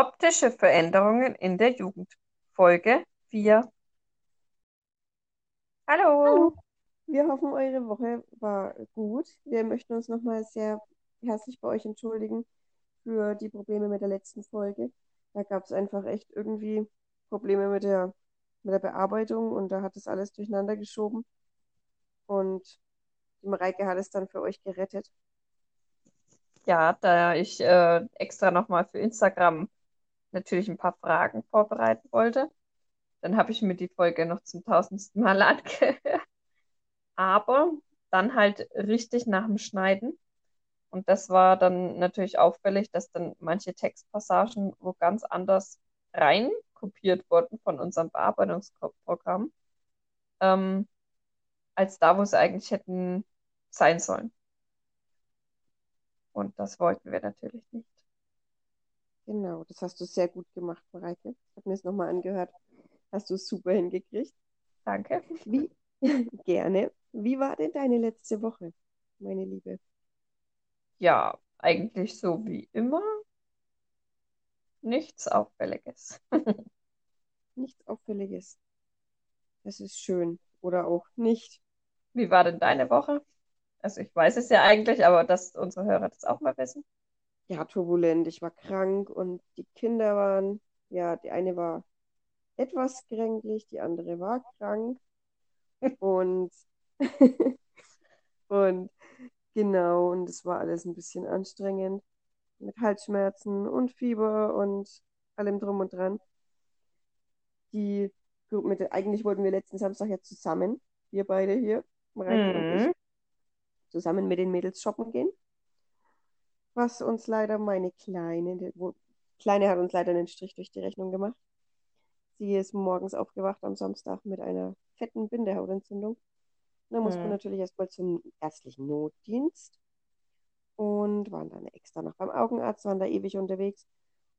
Optische Veränderungen in der Jugend. Folge 4. Hallo. Hallo, wir hoffen, eure Woche war gut. Wir möchten uns nochmal sehr herzlich bei euch entschuldigen für die Probleme mit der letzten Folge. Da gab es einfach echt irgendwie Probleme mit der, mit der Bearbeitung und da hat es alles durcheinander geschoben. Und die Mareike hat es dann für euch gerettet. Ja, da ich äh, extra nochmal für Instagram natürlich ein paar Fragen vorbereiten wollte, dann habe ich mir die Folge noch zum tausendsten Mal angehört. Aber dann halt richtig nach dem Schneiden. Und das war dann natürlich auffällig, dass dann manche Textpassagen wo ganz anders rein kopiert wurden von unserem Bearbeitungsprogramm, ähm, als da, wo sie eigentlich hätten sein sollen. Und das wollten wir natürlich nicht. Genau, das hast du sehr gut gemacht, Mareike. Ich habe mir es nochmal angehört. Hast du es super hingekriegt. Danke. Wie? Gerne. Wie war denn deine letzte Woche, meine Liebe? Ja, eigentlich so wie immer. Nichts Auffälliges. Nichts Auffälliges. Das ist schön. Oder auch nicht. Wie war denn deine Woche? Also ich weiß es ja eigentlich, aber dass unsere Hörer das auch mal wissen. Ja, turbulent. Ich war krank und die Kinder waren, ja, die eine war etwas kränklich, die andere war krank. Und, und genau, und es war alles ein bisschen anstrengend mit Halsschmerzen und Fieber und allem drum und dran. Die mit, eigentlich wollten wir letzten Samstag ja zusammen, wir beide hier, Mareike und ich, Mhm. zusammen mit den Mädels shoppen gehen. Was uns leider meine Kleine, wo, Kleine hat uns leider einen Strich durch die Rechnung gemacht. Sie ist morgens aufgewacht am Samstag mit einer fetten Bindehautentzündung. Da mussten wir Mhm. natürlich erstmal zum ärztlichen Notdienst und waren dann extra noch beim Augenarzt, waren da ewig unterwegs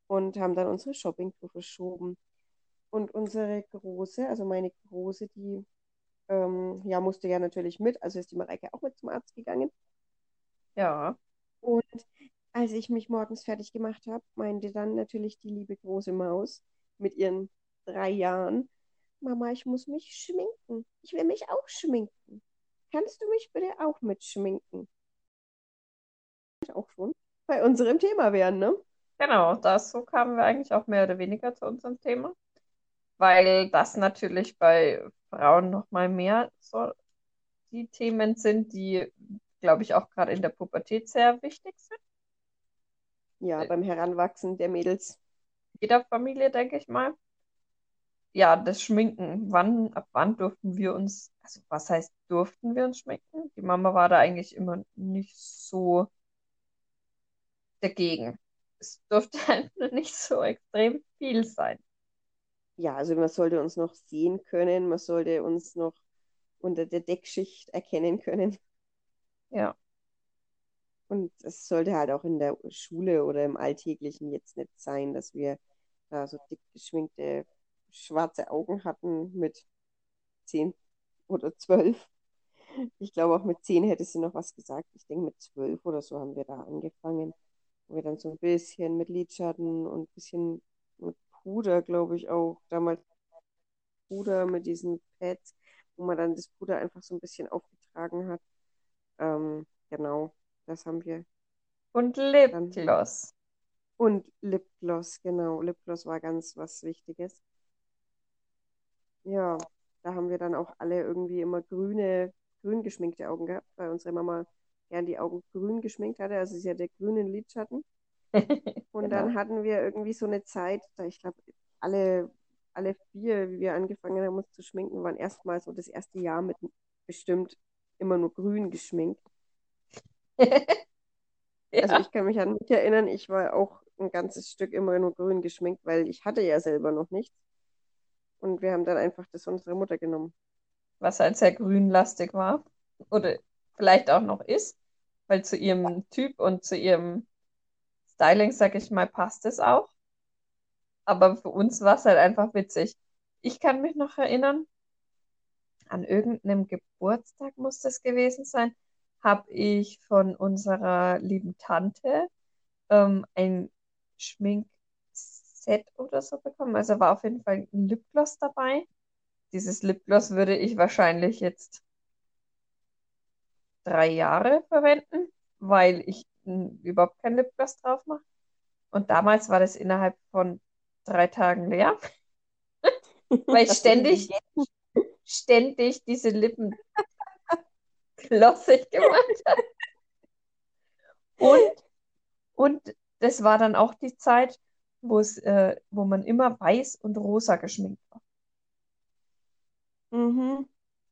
und haben dann unsere Shoppingtour verschoben. Und unsere Große, also meine Große, die ähm, ja, musste ja natürlich mit, also ist die Mareike auch mit zum Arzt gegangen. Ja. Und als ich mich morgens fertig gemacht habe, meinte dann natürlich die liebe große Maus mit ihren drei Jahren, Mama, ich muss mich schminken. Ich will mich auch schminken. Kannst du mich bitte auch mitschminken? Auch schon bei unserem Thema wären, ne? Genau, so kamen wir eigentlich auch mehr oder weniger zu unserem Thema, weil das natürlich bei Frauen noch mal mehr so die Themen sind, die, glaube ich, auch gerade in der Pubertät sehr wichtig sind. Ja, beim Heranwachsen der Mädels. Jeder Familie, denke ich mal. Ja, das Schminken. Wann, ab wann durften wir uns, also was heißt, durften wir uns schminken? Die Mama war da eigentlich immer nicht so dagegen. Es durfte halt nur nicht so extrem viel sein. Ja, also man sollte uns noch sehen können, man sollte uns noch unter der Deckschicht erkennen können. Ja, Und es sollte halt auch in der Schule oder im Alltäglichen jetzt nicht sein, dass wir da so dick geschminkte schwarze Augen hatten mit zehn oder zwölf. Ich glaube, auch mit zehn hätte sie noch was gesagt. Ich denke, mit zwölf oder so haben wir da angefangen. Wo wir dann so ein bisschen mit Lidschatten und ein bisschen mit Puder, glaube ich, auch. Damals Puder mit diesen Pads, wo man dann das Puder einfach so ein bisschen aufgetragen hat. Ähm, genau, das haben wir und. Lipgloss. Und Lipgloss, genau. Lipgloss war ganz was Wichtiges. Ja, da haben wir dann auch alle irgendwie immer grüne, grün geschminkte Augen gehabt, weil unsere Mama gern die Augen grün geschminkt hatte. Also sie hatte grünen Lidschatten. Und Genau. dann hatten wir irgendwie so eine Zeit, da ich glaube, alle, alle vier, wie wir angefangen haben, uns zu schminken, waren erstmal so das erste Jahr mit bestimmt immer nur grün geschminkt. Also Ja, ich kann mich an mich erinnern, ich war auch ein ganzes Stück immer nur grün geschminkt, weil ich hatte ja selber noch nichts. Und wir haben dann einfach das unserer Mutter genommen. was halt sehr grünlastig war. Oder vielleicht auch noch ist, weil zu ihrem Typ und zu ihrem Styling, sag ich mal, passt es auch. Aber für uns war es halt einfach witzig. Ich kann mich noch erinnern, an irgendeinem Geburtstag muss das gewesen sein, habe ich von unserer lieben Tante ähm, ein Schminkset Set oder so bekommen. Also war auf jeden Fall ein Lipgloss dabei. Dieses Lipgloss würde ich wahrscheinlich jetzt drei Jahre verwenden, weil ich m, überhaupt kein Lipgloss drauf mache. Und damals war das innerhalb von drei Tagen leer, weil ich ständig, ständig diese Lippen glossig gemacht habe. Und, und das war dann auch die Zeit, wo es, äh, wo man immer weiß und rosa geschminkt war. Mhm.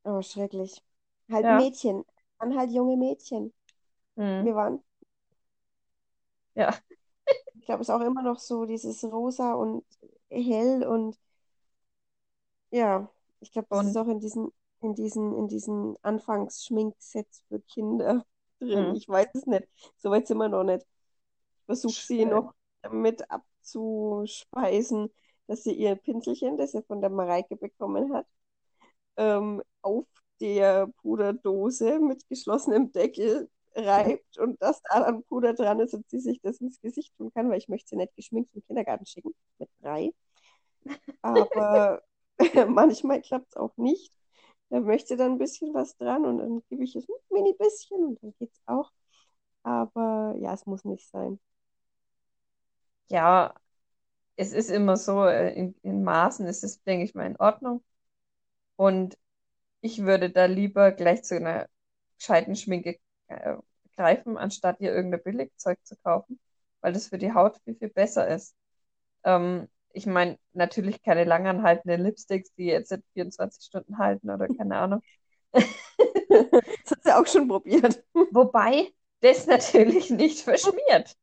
Oh, schrecklich. Halt Ja. Mädchen. Waren halt junge Mädchen. Hm. Wir waren, Ja. ich glaube, es ist auch immer noch so dieses rosa und hell und ja, ich glaube, das ist Und auch in diesen, in diesen, in diesen Anfangsschminksets für Kinder drin. hm. Ich weiß es nicht. Soweit sind wir noch nicht. Ich versuche sie noch damit abzuspeisen, dass sie ihr Pinselchen, das sie von der Mareike bekommen hat, ähm, auf der Puderdose mit geschlossenem Deckel reibt und dass da dann Puder dran ist und sie sich das ins Gesicht tun kann, weil ich möchte sie nicht geschminkt im Kindergarten schicken mit drei. Aber manchmal klappt es auch nicht. Da möchte dann ein bisschen was dran und dann gebe ich es ein mini bisschen und dann geht es auch. Aber ja, es muss nicht sein. Ja, es ist immer so, äh, in, in Maßen ist es, denke ich mal, in Ordnung. Und ich würde da lieber gleich zu einer gescheiten Schminke äh, greifen, anstatt ihr irgendein Billigzeug zu kaufen, weil das für die Haut viel, viel besser ist. Ähm, ich meine, natürlich keine langanhaltenden Lipsticks, die jetzt nicht 24 Stunden halten oder keine Ahnung. Das hat sie auch schon probiert. Wobei das natürlich nicht verschmiert.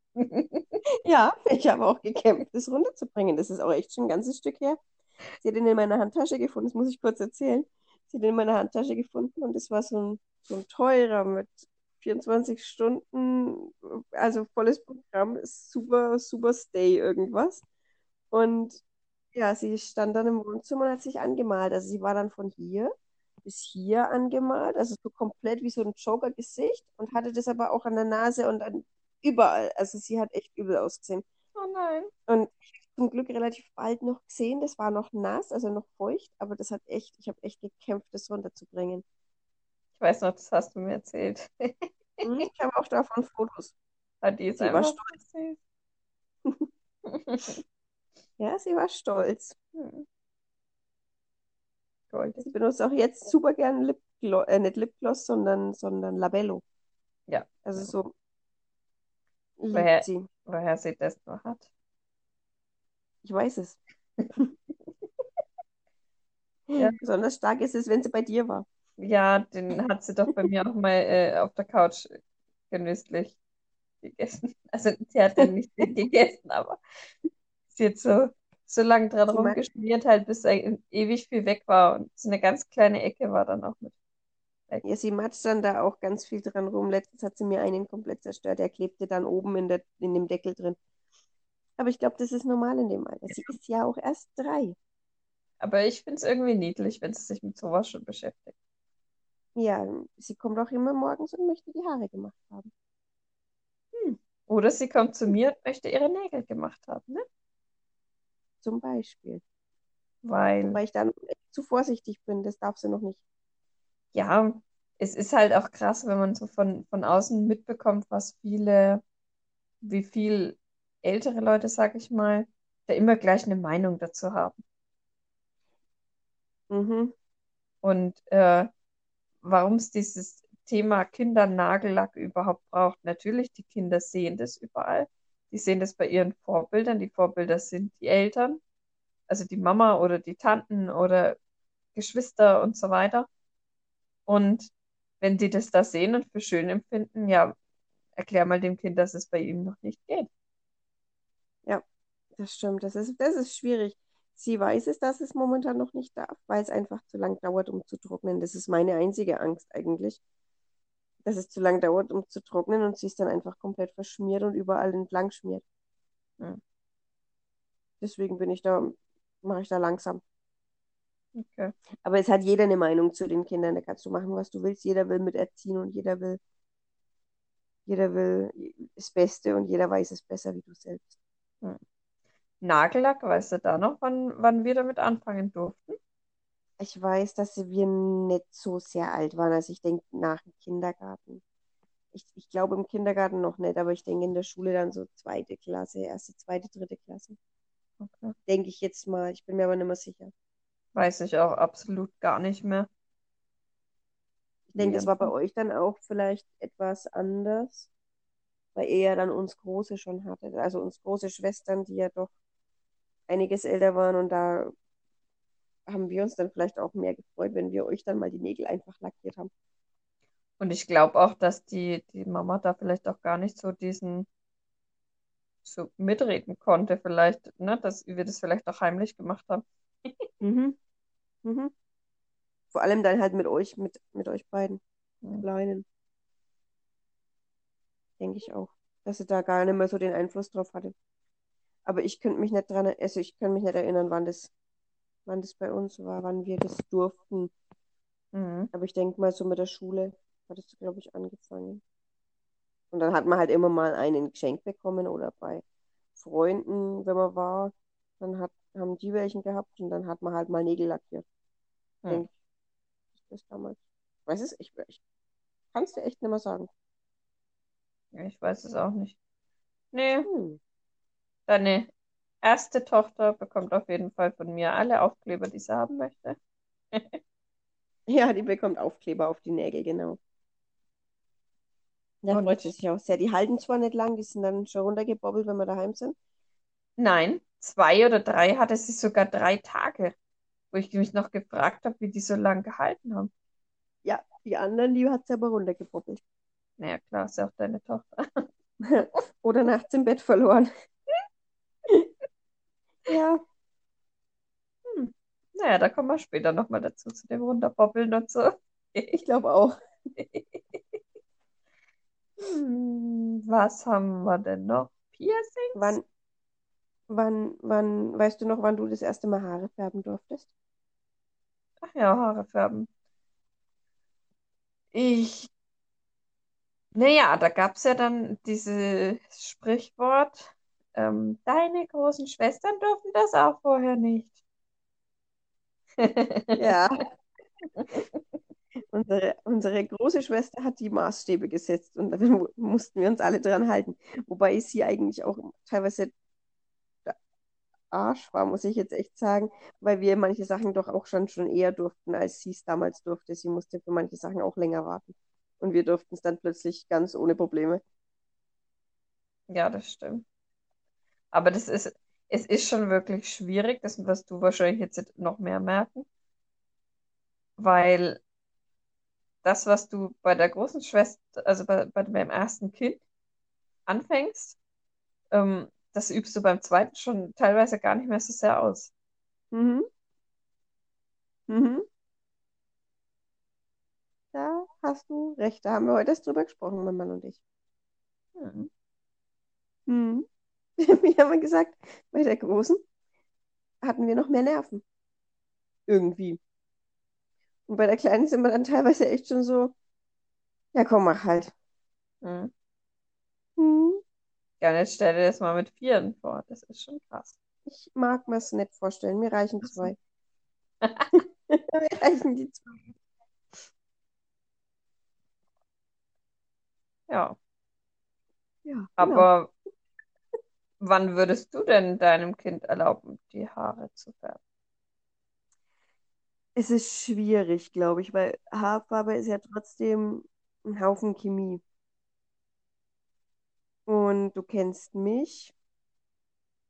Ja, ich habe auch gekämpft, das runterzubringen. Das ist auch echt schon ein ganzes Stück her. Sie hat ihn in meiner Handtasche gefunden, das muss ich kurz erzählen. Sie hat ihn in meiner Handtasche gefunden und das war so ein, so ein teurer mit 24 Stunden, also volles Programm, super, super Stay irgendwas. Und ja, sie stand dann im Wohnzimmer und hat sich angemalt. Also sie war dann von hier bis hier angemalt, also so komplett wie so ein Joker-Gesicht und hatte das aber auch an der Nase und an überall. Also sie hat echt übel ausgesehen. Oh nein. Und ich habe zum Glück relativ bald noch gesehen, das war noch nass, also noch feucht, aber das hat echt, ich habe echt gekämpft, das runterzubringen. Ich weiß noch, das hast du mir erzählt. Hm, Ich habe auch davon Fotos. Ah, Die ist einfach stolz. Ja, sie war stolz. Hm, Goldig. Sie benutzt auch jetzt super gern Lipgloss, äh, nicht Lipgloss, sondern, sondern Labello. Ja. Also so Woher, sie. woher sie das noch hat. Ich weiß es. Ja. Besonders stark ist es, wenn sie bei dir war. Ja, den hat sie doch bei mir auch mal äh, auf der Couch genüsslich gegessen. Also sie hat den nicht gegessen, aber hat so, so lange dran rumgeschmiert, halt bis e- ewig viel weg war. Und so eine ganz kleine Ecke war dann auch mit weg. ja, sie matscht dann da auch ganz viel dran rum. Letztens hat sie mir einen komplett zerstört. Der klebte dann oben in der, in dem Deckel drin. Aber ich glaube, das ist normal in dem Alter. Sie ist ja auch erst drei. Aber ich finde es irgendwie niedlich, wenn sie sich mit sowas schon beschäftigt. Ja, sie kommt auch immer morgens und möchte die Haare gemacht haben. Hm. Oder sie kommt zu mir und möchte ihre Nägel gemacht haben, ne? Zum Beispiel. Weil, Wobei ich dann zu vorsichtig bin. Das darf sie noch nicht. ja, es ist halt auch krass, wenn man so von, von außen mitbekommt, was viele, wie viel ältere Leute, sag ich mal, da immer gleich eine Meinung dazu haben. Mhm. Und äh, warum es dieses Thema Kindernagellack überhaupt braucht. Natürlich, die Kinder sehen das überall. Die sehen das bei ihren Vorbildern. Die Vorbilder sind die Eltern, also die Mama oder die Tanten oder Geschwister und so weiter. Und wenn die das da sehen und für schön empfinden, ja, erklär mal dem Kind, dass es bei ihm noch nicht geht. Ja, das stimmt. Das ist, das ist schwierig. Sie weiß es, dass es momentan noch nicht darf, weil es einfach zu lang dauert, um zu trocknen. Das ist meine einzige Angst eigentlich, dass es zu lang dauert, um zu trocknen und sie es dann einfach komplett verschmiert und überall entlang schmiert. Hm, Deswegen bin ich da, mache ich da langsam. okay. Aber es hat jeder eine Meinung zu den Kindern. Da kannst du machen, was du willst. Jeder will miterziehen und jeder will, jeder will das Beste und jeder weiß es besser wie du selbst. Hm. Nagellack, weißt du da noch, wann, wann wir damit anfangen durften? Ich weiß, dass wir nicht so sehr alt waren. Also ich denke nach dem Kindergarten. Ich, ich glaube im Kindergarten noch nicht, aber ich denke in der Schule dann so zweite Klasse, erste, zweite, dritte Klasse. Okay. Denke ich jetzt mal. Ich bin mir aber nicht mehr sicher. Weiß ich auch absolut gar nicht mehr. Ich denke, das war bei euch dann auch vielleicht etwas anders, weil ihr ja dann uns Große schon hattet. Also uns große Schwestern, die ja doch einiges älter waren und da haben wir uns dann vielleicht auch mehr gefreut, wenn wir euch dann mal die Nägel einfach lackiert haben. Und ich glaube auch, dass die, die Mama da vielleicht auch gar nicht so diesen, so mitreden konnte, vielleicht, ne, dass wir das vielleicht auch heimlich gemacht haben. Mhm. Mhm. Vor allem dann halt mit euch, mit, mit euch beiden Hm. Kleinen, denke ich auch, dass sie da gar nicht mehr so den Einfluss drauf hatte. Aber ich könnte mich nicht dran, also ich kann mich nicht erinnern, wann das, wann das bei uns war, wann wir das durften. Mhm. Aber ich denke mal, so mit der Schule hat es, glaube ich, angefangen. Und dann hat man halt immer mal einen geschenkt bekommen oder bei Freunden, wenn man war, dann hat, haben die welchen gehabt und dann hat man halt mal Nägel lackiert. Hm. Denke ich, das damals. Ich weiß es, ich, ich kann es dir echt nicht mehr sagen. Ich weiß es auch nicht. Nee, Hm. deine erste Tochter bekommt auf jeden Fall von mir alle Aufkleber, die sie haben möchte. Ja, die bekommt Aufkleber auf die Nägel, genau. Da freut sie sich auch sehr. Die halten zwar nicht lang, die sind dann schon runtergebobbelt, wenn wir daheim sind. nein, zwei oder drei hatte sie sogar drei Tage, wo ich mich noch gefragt habe, wie die so lange gehalten haben. Ja, die anderen, die hat sie aber runtergebobbelt. Naja, klar, ist ja auch deine Tochter. Oder nachts im Bett verloren. Ja, Hm. Naja, da kommen wir später nochmal dazu, zu dem Runterbobbeln und so. ich glaube auch. Hm, Was haben wir denn noch? Piercings? Wann, wann, wann, weißt du noch, wann du das erste Mal Haare färben durftest? Ach ja, Haare färben. Ich, naja, da gab es ja dann dieses Sprichwort, ähm, deine großen Schwestern durften das auch vorher nicht. Ja, unsere, unsere große Schwester hat die Maßstäbe gesetzt und dann mu- mussten wir uns alle dran halten. Wobei sie eigentlich auch teilweise der Arsch war, muss ich jetzt echt sagen, weil wir manche Sachen doch auch schon, schon eher durften, als sie es damals durfte. Sie musste für manche Sachen auch länger warten. Und wir durften es dann plötzlich ganz ohne Probleme. Ja, das stimmt. Aber das ist, es ist schon wirklich schwierig, das wirst du wahrscheinlich jetzt noch mehr merken, weil das, was du bei der großen Schwester, also bei, bei meinem ersten Kind anfängst, ähm, das übst du beim zweiten schon teilweise gar nicht mehr so sehr aus. Mhm. Mhm. Da hast du recht. Da haben wir heute erst drüber gesprochen, mein Mann und ich. Hm. Mhm. Wir haben gesagt, bei der Großen hatten wir noch mehr Nerven. Irgendwie. Und bei der Kleinen sind wir dann teilweise echt schon so, ja komm, mach halt. Hm. Hm. Ja, und jetzt stell dir das mal mit Vieren vor. Das ist schon krass. Ich mag mir es nicht vorstellen. Mir reichen zwei. Mir reichen die zwei. ja, Ja, genau. aber wann würdest du denn deinem Kind erlauben, die Haare zu färben? Es ist schwierig, glaube ich, weil Haarfarbe ist ja trotzdem ein Haufen Chemie. Und du kennst mich.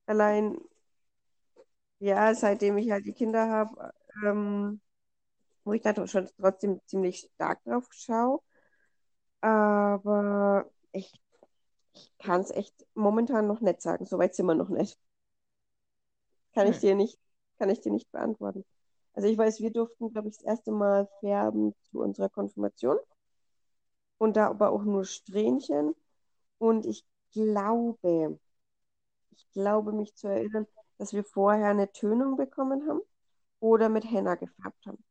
Allein, ja, seitdem ich halt die Kinder habe, ähm, wo ich da schon trotzdem ziemlich stark drauf schaue. Aber ich, ich kann es echt momentan noch nicht sagen. Soweit sind wir noch nicht. Kann ich Hm. dir nicht, kann ich dir nicht beantworten. Also ich weiß, wir durften, glaube ich, das erste Mal färben zu unserer Konfirmation. Und da aber auch nur Strähnchen. Und ich glaube, ich glaube mich zu erinnern, dass wir vorher eine Tönung bekommen haben oder mit Henna gefärbt haben.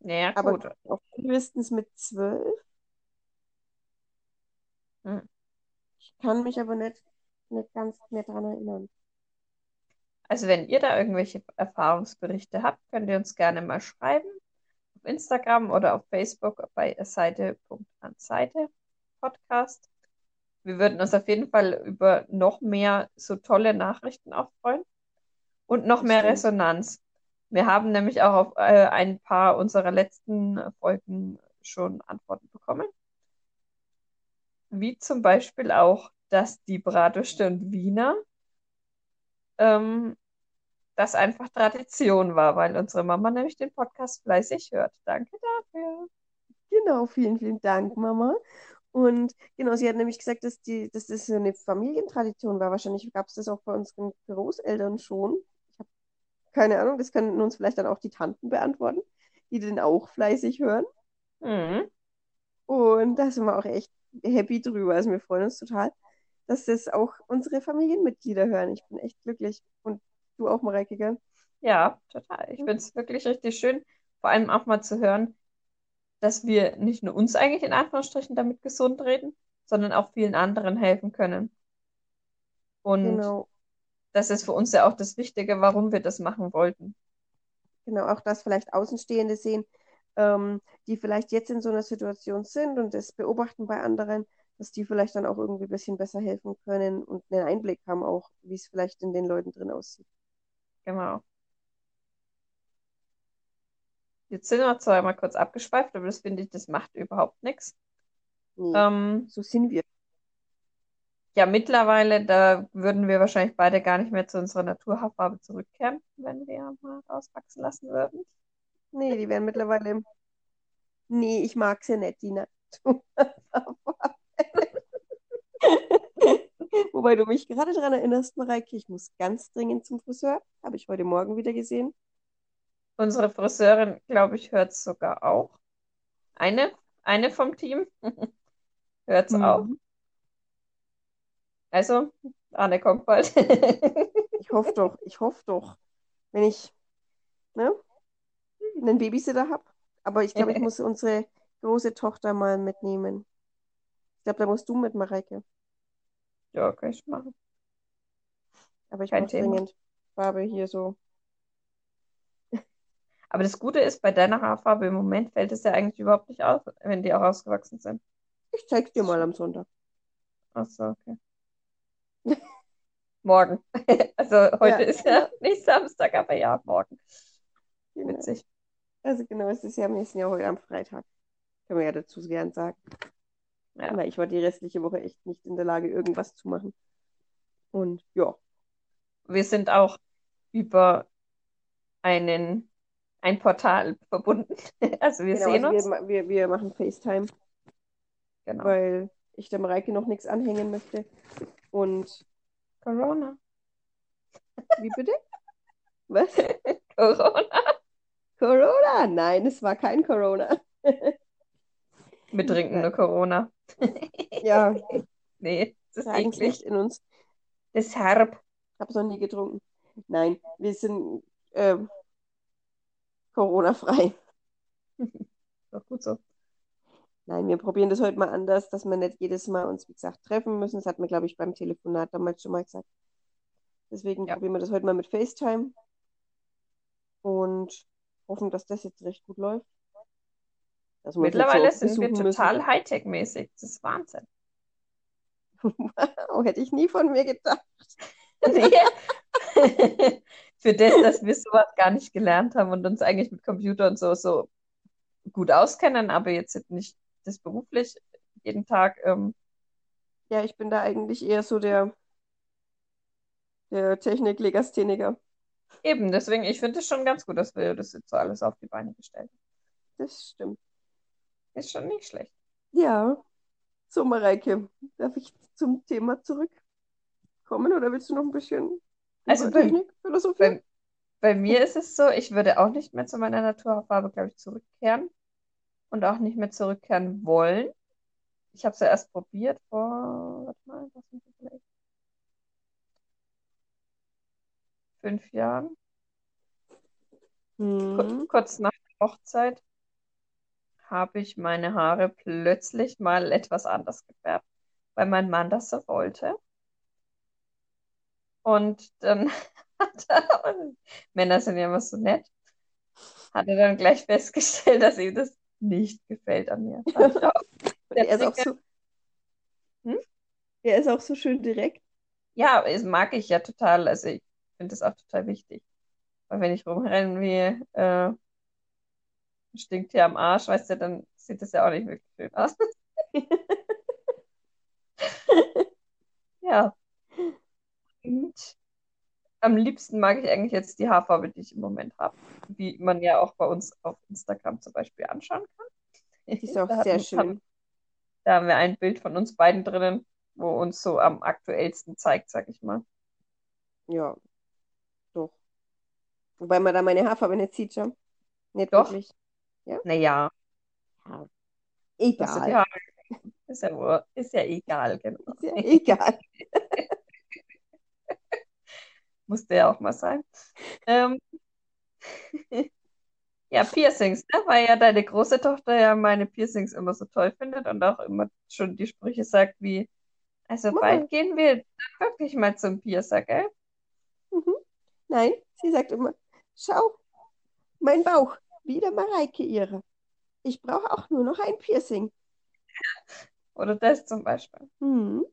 Ja, Aber gut. auch frühestens mit zwölf. Hm. Ich kann mich aber nicht, nicht ganz mehr daran erinnern. Also wenn ihr da irgendwelche Erfahrungsberichte habt, könnt ihr uns gerne mal schreiben. Auf Instagram oder auf Facebook bei Seite.anseite Podcast. Wir würden uns auf jeden Fall über noch mehr so tolle Nachrichten auch freuen und noch mehr. Resonanz. Wir haben nämlich auch auf äh, ein paar unserer letzten Folgen schon Antworten bekommen. Wie zum Beispiel auch, dass die Bratwürste und Wiener ähm, das einfach Tradition war, weil unsere Mama nämlich den Podcast fleißig hört. Danke dafür. Genau, vielen, vielen Dank, Mama. Und genau, sie hat nämlich gesagt, dass, die, dass das so eine Familientradition war. Wahrscheinlich gab es das auch bei unseren Großeltern schon. Ich habe keine Ahnung, das können uns vielleicht dann auch die Tanten beantworten, die den auch fleißig hören. Mhm. Und da sind wir auch echt happy drüber. Also wir freuen uns total, dass das auch unsere Familienmitglieder hören. Ich bin echt glücklich. Und du auch, Mareike, gell? Ja, total. Ich finde es wirklich richtig schön, vor allem auch mal zu hören, dass wir nicht nur uns eigentlich in Anführungsstrichen damit gesund reden, sondern auch vielen anderen helfen können. Und Genau, das ist für uns ja auch das Wichtige, warum wir das machen wollten. genau. Auch das vielleicht Außenstehende sehen, ähm, die vielleicht jetzt in so einer Situation sind und das beobachten bei anderen, dass die vielleicht dann auch irgendwie ein bisschen besser helfen können und einen Einblick haben auch, wie es vielleicht in den Leuten drin aussieht. Genau. Jetzt sind wir zwar mal kurz abgeschweift, aber das finde ich, das macht überhaupt nichts. Nee, Ähm, so sind wir. ja, mittlerweile, da würden wir wahrscheinlich beide gar nicht mehr zu unserer Naturhaarfarbe zurückkehren, wenn wir mal rauswachsen lassen würden. Nee, die werden mittlerweile. Nee, ich mag sie nicht, die Natur. Wobei du mich gerade daran erinnerst, Mareike, ich muss ganz dringend zum Friseur. Habe ich heute Morgen wieder gesehen. Unsere Friseurin, glaube ich, hört es sogar auch. Eine, eine vom Team hört es auch. Mhm. Also, Anne kommt bald. Ich hoffe doch, ich hoffe doch, wenn ich ne, einen Babysitter habe. Aber ich glaube, ich muss unsere große Tochter mal mitnehmen. Ich glaube, da musst du mit, Mareike. Ja, kann ich machen. Aber ich Kein brauche dringend Farbe hier so. Aber das Gute ist, bei deiner Haarfarbe im Moment fällt es ja eigentlich überhaupt nicht auf, wenn die auch ausgewachsen sind. Ich zeig's dir mal am Sonntag. Ach so, okay. Morgen. Also heute Ja, ist ja nicht Samstag, aber ja, morgen. genau. Witzig. Also genau, es ist ja am nächsten Jahr heute am Freitag. Können wir ja dazu gern sagen. Ja. Weil ich war die restliche Woche echt nicht in der Lage, irgendwas zu machen. Und ja, Wir sind auch über einen, ein Portal verbunden. Also wir genau, sehen also uns. wir, wir, wir machen FaceTime, Genau. weil ich der Mareike noch nichts anhängen möchte. Und Corona. wie bitte? Was? Corona. Corona? Nein, es war kein Corona. Wir trinken nur Corona. Ja, Nee, das ist nicht in uns. Das ist herb. Habe es noch nie getrunken. Nein, wir sind ähm, Corona-frei. Doch gut so. Nein, wir probieren das heute mal anders, dass wir nicht jedes Mal uns, wie gesagt, treffen müssen. Das hat mir, glaube ich, beim Telefonat damals schon mal gesagt. Deswegen Ja. probieren wir das heute mal mit FaceTime und hoffen, dass das jetzt recht gut läuft. So Mittlerweile oft sind wir total Hightech-mäßig. Das ist Wahnsinn. Wow, hätte ich nie von mir gedacht. Nee. Für das, dass wir sowas gar nicht gelernt haben und uns eigentlich mit Computer und so, so gut auskennen, aber jetzt nicht das beruflich jeden Tag. Ähm, Ja, ich bin da eigentlich eher so der, der Technik-Legastheniker. Eben, deswegen, ich finde es schon ganz gut, dass wir das jetzt so alles auf die Beine gestellt haben. Das stimmt. Ist schon nicht schlecht. Ja. So, Mareike, darf ich zum Thema zurückkommen oder willst du noch ein bisschen Also bei- Technik philosophieren? Bei, bei mir ist es so, ich würde auch nicht mehr zu meiner Naturfarbe, glaube ich, zurückkehren und auch nicht mehr zurückkehren wollen. Ich habe es ja erst probiert vor, warte mal, was sind das vielleicht? Fünf Jahren, Mhm. kurz nach der Hochzeit, habe ich meine Haare plötzlich mal etwas anders gefärbt, weil mein Mann das so wollte. Und dann Männer sind ja immer so nett. Hat er dann gleich festgestellt, dass ihm das nicht gefällt an mir. er ist auch so. Hm? Er ist auch so schön direkt. Ja, das mag ich ja total. Also ich finde das auch total wichtig. Weil wenn ich rumrenne wie äh, stinkt hier am Arsch, weißt du, dann sieht das ja auch nicht wirklich schön aus. ja. Und am liebsten mag ich eigentlich jetzt die Haarfarbe, die ich im Moment habe. Wie man ja auch bei uns auf Instagram zum Beispiel anschauen kann. Die ist auch sehr schön. Da haben wir ein Bild von uns beiden drinnen, wo uns so am aktuellsten zeigt, sag ich mal. Ja. Wobei man da meine Haarfarbe nicht sieht schon. Nicht Doch. wirklich. Ja? Naja, Ja. Egal. Haare. Ist ja, ist ja egal, genau. Ist ja egal. Musste ja auch mal sein. Ähm, ja, Piercings, ne? Weil ja deine große Tochter ja meine Piercings immer so toll findet und auch immer schon die Sprüche sagt wie, also Mama. bald gehen wir dann wirklich mal zum Piercer, gell? Mhm. Nein, sie sagt immer, schau, mein Bauch, wieder Mareike ihre. Ich brauche auch nur noch ein Piercing. Oder das zum Beispiel. Mhm.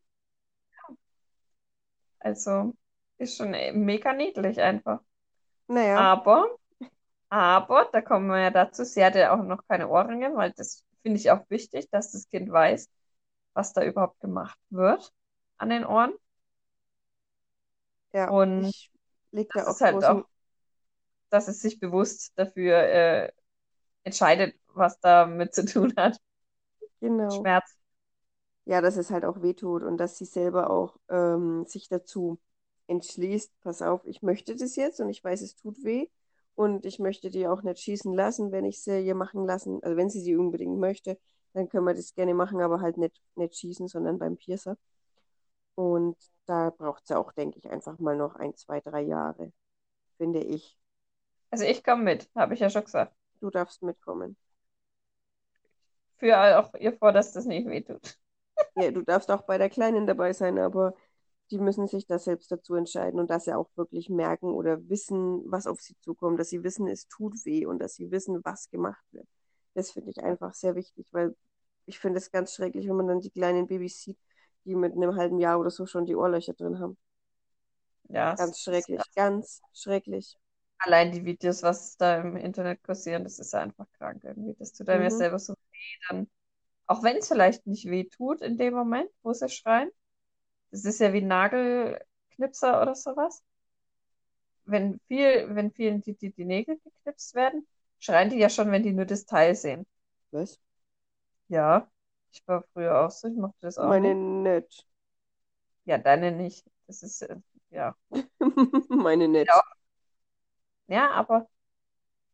Also ist schon äh, mega niedlich einfach. Naja, Aber, aber, da kommen wir ja dazu, sie hatte auch noch keine Ohrringe, weil das finde ich auch wichtig, dass das Kind weiß, was da überhaupt gemacht wird an den Ohren. ja, und ich leg da Das auch ist halt auch, dass es sich bewusst dafür äh, entscheidet, was damit zu tun hat. genau. Schmerz. Ja, dass es halt auch wehtut und dass sie selber auch ähm, sich dazu entschließt, pass auf, ich möchte das jetzt und ich weiß, es tut weh und ich möchte die auch nicht schießen lassen, wenn ich sie ihr machen lassen, also wenn sie sie unbedingt möchte, dann können wir das gerne machen, aber halt nicht, nicht schießen, sondern beim Piercer. Und da braucht sie auch, denke ich, einfach mal noch ein, zwei, drei Jahre, finde ich. Also ich komme mit, habe ich ja schon gesagt. Du darfst mitkommen. Für auch ihr vor, dass das nicht wehtut. Ja, du darfst auch bei der Kleinen dabei sein, aber die müssen sich da selbst dazu entscheiden und dass sie auch wirklich merken oder wissen, was auf sie zukommt, dass sie wissen, es tut weh und dass sie wissen, was gemacht wird. Das finde ich einfach sehr wichtig, weil ich finde es ganz schrecklich, wenn man dann die kleinen Babys sieht, die mit einem halben Jahr oder so schon die Ohrlöcher drin haben. Ja, Ganz schrecklich, ganz schrecklich. Allein die Videos, was da im Internet kursieren, das ist einfach krank irgendwie. Das tut einem ja Mhm. selber so weh, dann, auch wenn es vielleicht nicht weh tut in dem Moment, wo sie schreien. Das ist ja wie Nagelknipser oder sowas. Wenn viel, wenn vielen die, die, die Nägel geknipst werden, schreien die ja schon, wenn die nur das Teil sehen. Was? Ja, ich war früher auch so, ich mochte das auch Meine nicht. nicht. Ja, deine nicht. Das ist, äh, ja. Meine nicht. Ja, Ja, aber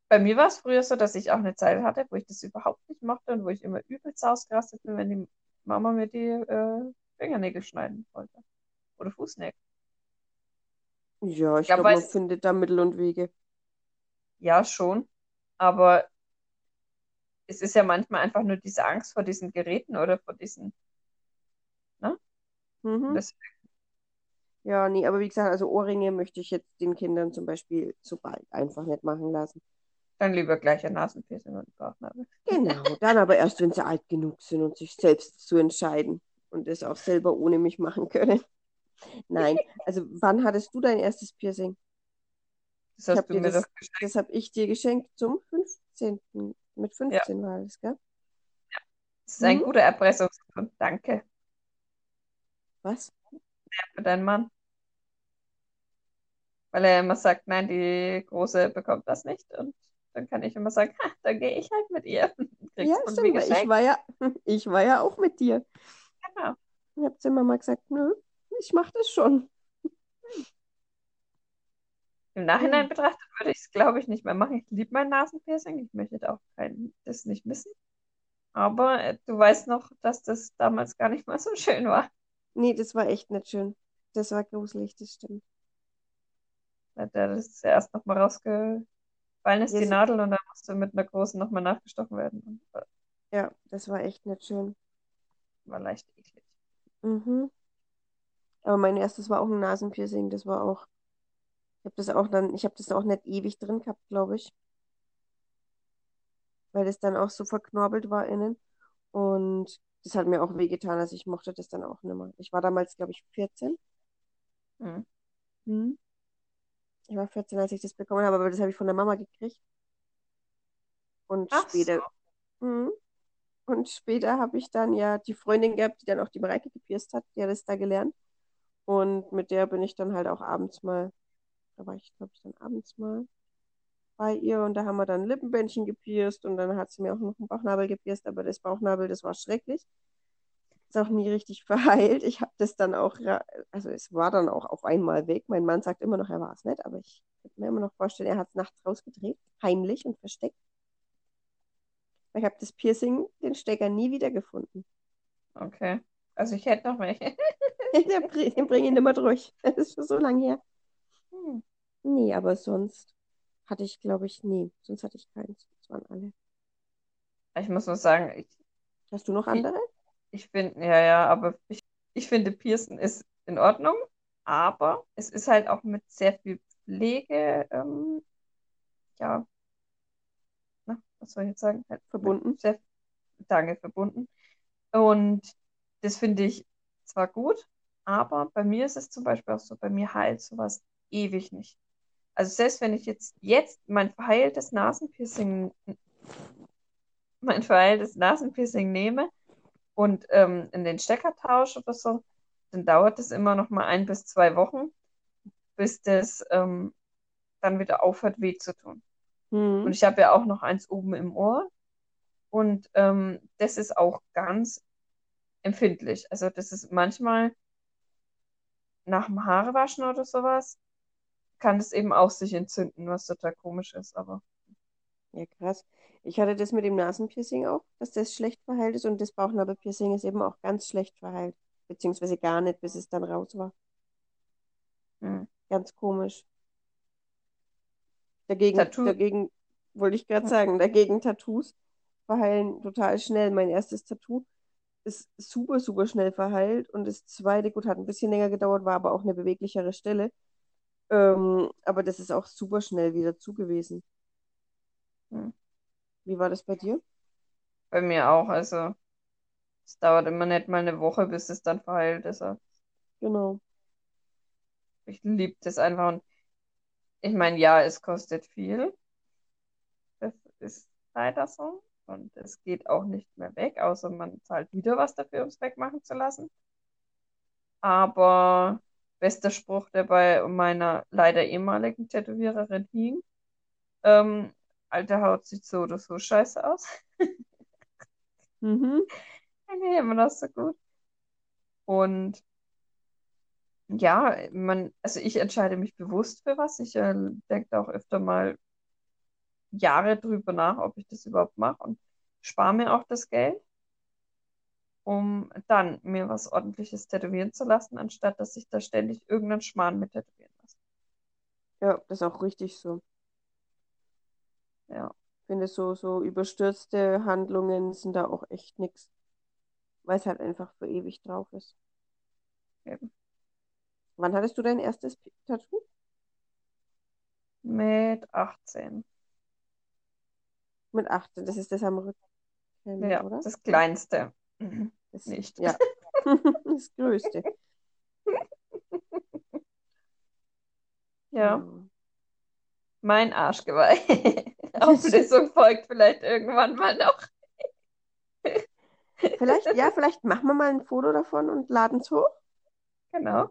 bei mir war es früher so, dass ich auch eine Zeit hatte, wo ich das überhaupt nicht mochte und wo ich immer übelst ausgerastet bin, wenn die Mama mir die äh, Fingernägel schneiden wollte. Oder Fußnägel. Ja, ich glaube, glaube, man findet da Mittel und Wege. Ja, schon. Aber es ist ja manchmal einfach nur diese Angst vor diesen Geräten oder vor diesen, ne? Mhm. Das, Ja, nee, aber wie gesagt, also Ohrringe möchte ich jetzt den Kindern zum Beispiel so bald einfach nicht machen lassen. dann lieber gleich ein Nasenpiercing und Bauchnabel. Genau, dann aber erst, wenn sie alt genug sind und sich selbst zu entscheiden und es auch selber ohne mich machen können. Nein, also wann hattest du dein erstes Piercing? Das hast habe du mir das, doch geschenkt. das habe ich dir geschenkt zum 15. Mit 15 war das, gell? Das ist ein Mhm. guter Erpressungsgrund. Danke Was? für deinen Mann. Weil er immer sagt, nein, die Große bekommt das nicht. Und dann kann ich immer sagen, ha, dann gehe ich halt mit ihr. Kriegst Ja, stimmt, ich war ja, ich war ja auch mit dir. Genau. Ich habe zu Mama gesagt, nö, ich mache das schon. Im Nachhinein Ja. betrachtet würde ich es, glaube ich, nicht mehr machen. Ich liebe mein Nasenpiercing. Ich möchte da auch kein, das nicht missen. Aber äh, du weißt noch, dass das damals gar nicht mal so schön war. Nee, das war echt nicht schön. Das war gruselig, das stimmt. Weil da das erst nochmal rausgefallen ist, Ja, die Nadel, und dann musste mit einer großen nochmal nachgestochen werden. Das Ja, das war echt nicht schön. war leicht eklig. Mhm. Aber mein erstes war auch ein Nasenpiercing. Das war auch Ich habe das auch dann, ich habe das auch nicht ewig drin gehabt, glaube ich. Weil das dann auch so verknorbelt war innen. Und das hat mir auch wehgetan. Also ich mochte das dann auch nicht mehr. Ich war damals, glaube ich, 14. Hm. Hm. Ich war 14, als ich das bekommen habe, aber das habe ich von der Mama gekriegt. Und Ach später, so. hm. Und später habe ich dann ja die Freundin gehabt, die dann auch die Mareike gepierst hat, die hat das da gelernt. Und mit der bin ich dann halt auch abends mal, da war ich, glaube ich, dann abends mal bei ihr und da haben wir dann Lippenbändchen gepierst und dann hat sie mir auch noch einen Bauchnabel gepierst, aber das Bauchnabel, das war schrecklich. Auch nie richtig verheilt. Ich habe das dann auch, also es war dann auch auf einmal weg. Mein Mann sagt immer noch, er war es nicht, aber ich könnte mir immer noch vorstellen, er hat es nachts rausgedreht, heimlich und versteckt. Ich habe das Piercing, den Stecker nie wiedergefunden. Okay. Also ich hätte noch welche. Den bring den bring ich nicht mehr durch. Das ist schon so lange her. Hm. Nee, aber sonst hatte ich, glaube ich, nee. Sonst hatte ich keins. Das waren alle. Ich muss nur sagen, ich, Hast du noch andere? ich finde, ja, ja, aber ich, ich finde, Piercen ist in Ordnung, aber es ist halt auch mit sehr viel Pflege, ähm, ja, na, was soll ich jetzt sagen? Halt Verbunden? sehr Danke verbunden. Und das finde ich zwar gut, aber bei mir ist es zum Beispiel auch so, bei mir heilt sowas ewig nicht. Also selbst wenn ich jetzt, jetzt mein verheiltes Nasenpiercing, mein verheiltes Nasenpiercing nehme und ähm, in den Stecker tausche oder so, dann dauert es immer noch mal ein bis zwei Wochen, bis das ähm, dann wieder aufhört, weh zu tun. Und Hm. ich habe ja auch noch eins oben im Ohr und ähm, das ist auch ganz empfindlich. Also das ist manchmal nach dem Haarewaschen oder sowas, kann es eben auch sich entzünden, was total komisch ist, aber Ja, krass. Ich hatte das mit dem Nasenpiercing auch, dass das schlecht verheilt ist und das Bauchnabelpiercing ist eben auch ganz schlecht verheilt. Beziehungsweise gar nicht, bis es dann raus war. hm. Ganz komisch. Dagegen, Tattoo, dagegen wollte ich gerade sagen, dagegen Tattoos verheilen total schnell. Mein erstes Tattoo ist super, super schnell verheilt und das zweite, gut, hat ein bisschen länger gedauert, war aber auch eine beweglichere Stelle. Ähm, aber das ist auch super schnell wieder zu gewesen. hm. Wie war das bei dir? Bei mir auch. Also es dauert immer nicht mal eine Woche, bis es dann verheilt ist. Genau. Ich liebe das einfach und ich meine, ja, es kostet viel. Das ist leider so. Und es geht auch nicht mehr weg, außer man zahlt wieder was dafür, um es wegmachen zu lassen. Aber bester Spruch, der bei meiner leider ehemaligen Tätowiererin hing, ähm, alte Haut sieht so oder so scheiße aus. Mhm. Nee, immer noch so gut. Und ja, man, also ich entscheide mich bewusst für was. Ich äh, denke auch öfter mal Jahre drüber nach, ob ich das überhaupt mache und spare mir auch das Geld, um dann mir was Ordentliches tätowieren zu lassen, anstatt dass ich da ständig irgendeinen Schmarrn mit tätowieren lasse. Ja, das ist auch richtig so. Ja, Ich finde, so, so überstürzte Handlungen sind da auch echt nix, weil es halt einfach für ewig drauf ist. eben. Wann hattest du dein erstes Tattoo? Mit 18. Mit 18. Das ist das am Rücken, Ja, oder? das Kleinste. Mhm. Das, Nicht. ja, das Größte. Ja. mein Arschgeweih. Auflösung folgt vielleicht irgendwann mal noch. Vielleicht, ja, vielleicht machen wir mal ein Foto davon und laden es hoch. Genau.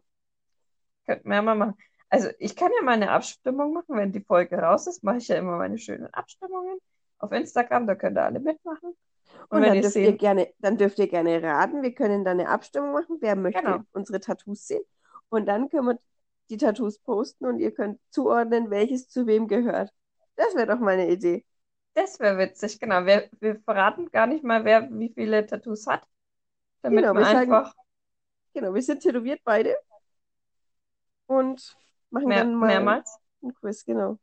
Könnten wir ja mal machen. Also ich kann ja mal eine Abstimmung machen, wenn die Folge raus ist, mache ich ja immer meine schönen Abstimmungen auf Instagram, da könnt ihr alle mitmachen. Und Und dann ihr dürft ihr sehen, gerne, dann dürft ihr gerne raten. Wir können dann eine Abstimmung machen, wer möchte genau, unsere Tattoos sehen. Und dann können wir die Tattoos posten und ihr könnt zuordnen, welches zu wem gehört. Das wäre doch mal eine Idee. das wäre witzig, genau. Wir, wir verraten gar nicht mal, wer wie viele Tattoos hat, damit Genau, wir sagen, einfach genau, wir sind tätowiert beide und machen mehr, dann mal mehrmals, ein Quiz, genau.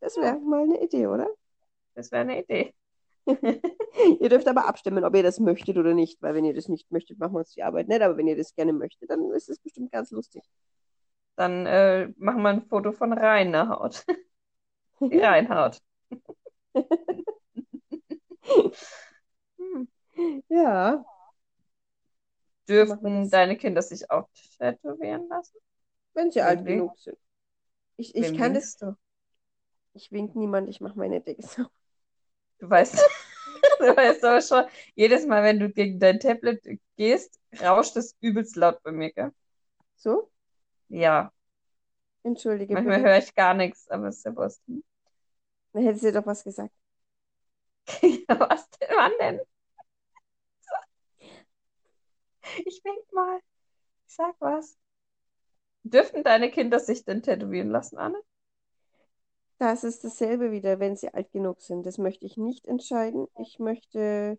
Das wäre mal eine Idee, oder? das wäre eine Idee. Ihr dürft aber abstimmen, ob ihr das möchtet oder nicht, weil wenn ihr das nicht möchtet, machen wir uns die Arbeit nicht, aber wenn ihr das gerne möchtet, dann ist es bestimmt ganz lustig. Dann äh, machen wir ein Foto von reiner Haut. Hm. Ja, das. deine Kinder sich auch tätowieren lassen? wenn sie alt genug sind. Ich, ich wem kann das, du? ich wink niemand, ich mache meine Decke so. Du weißt, du weißt aber schon, jedes Mal, wenn du gegen dein Tablet gehst, rauscht es übelst laut bei mir, gell? So, Ja, entschuldige manchmal höre ich gar nichts, aber ist ja wurscht. Dann hätte sie doch was gesagt. Ja, was denn, wann denn? Ich wink mal. Ich sag was. Dürften deine Kinder sich denn tätowieren lassen, Anne? Das ist dasselbe wieder, wenn sie alt genug sind. Das möchte ich nicht entscheiden. Ich möchte,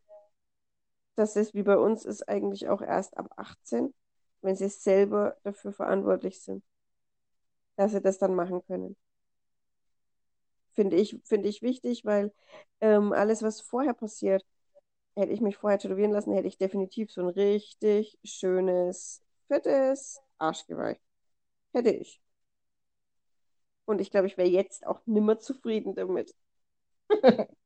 dass es wie bei uns ist, eigentlich auch erst ab 18, wenn sie selber dafür verantwortlich sind, dass sie das dann machen können. Finde ich, finde ich wichtig, weil ähm, alles, was vorher passiert, hätte ich mich vorher tätowieren lassen, hätte ich definitiv so ein richtig schönes, fettes Arschgeweih. Hätte ich. Und ich glaube, ich wäre jetzt auch nimmer zufrieden damit.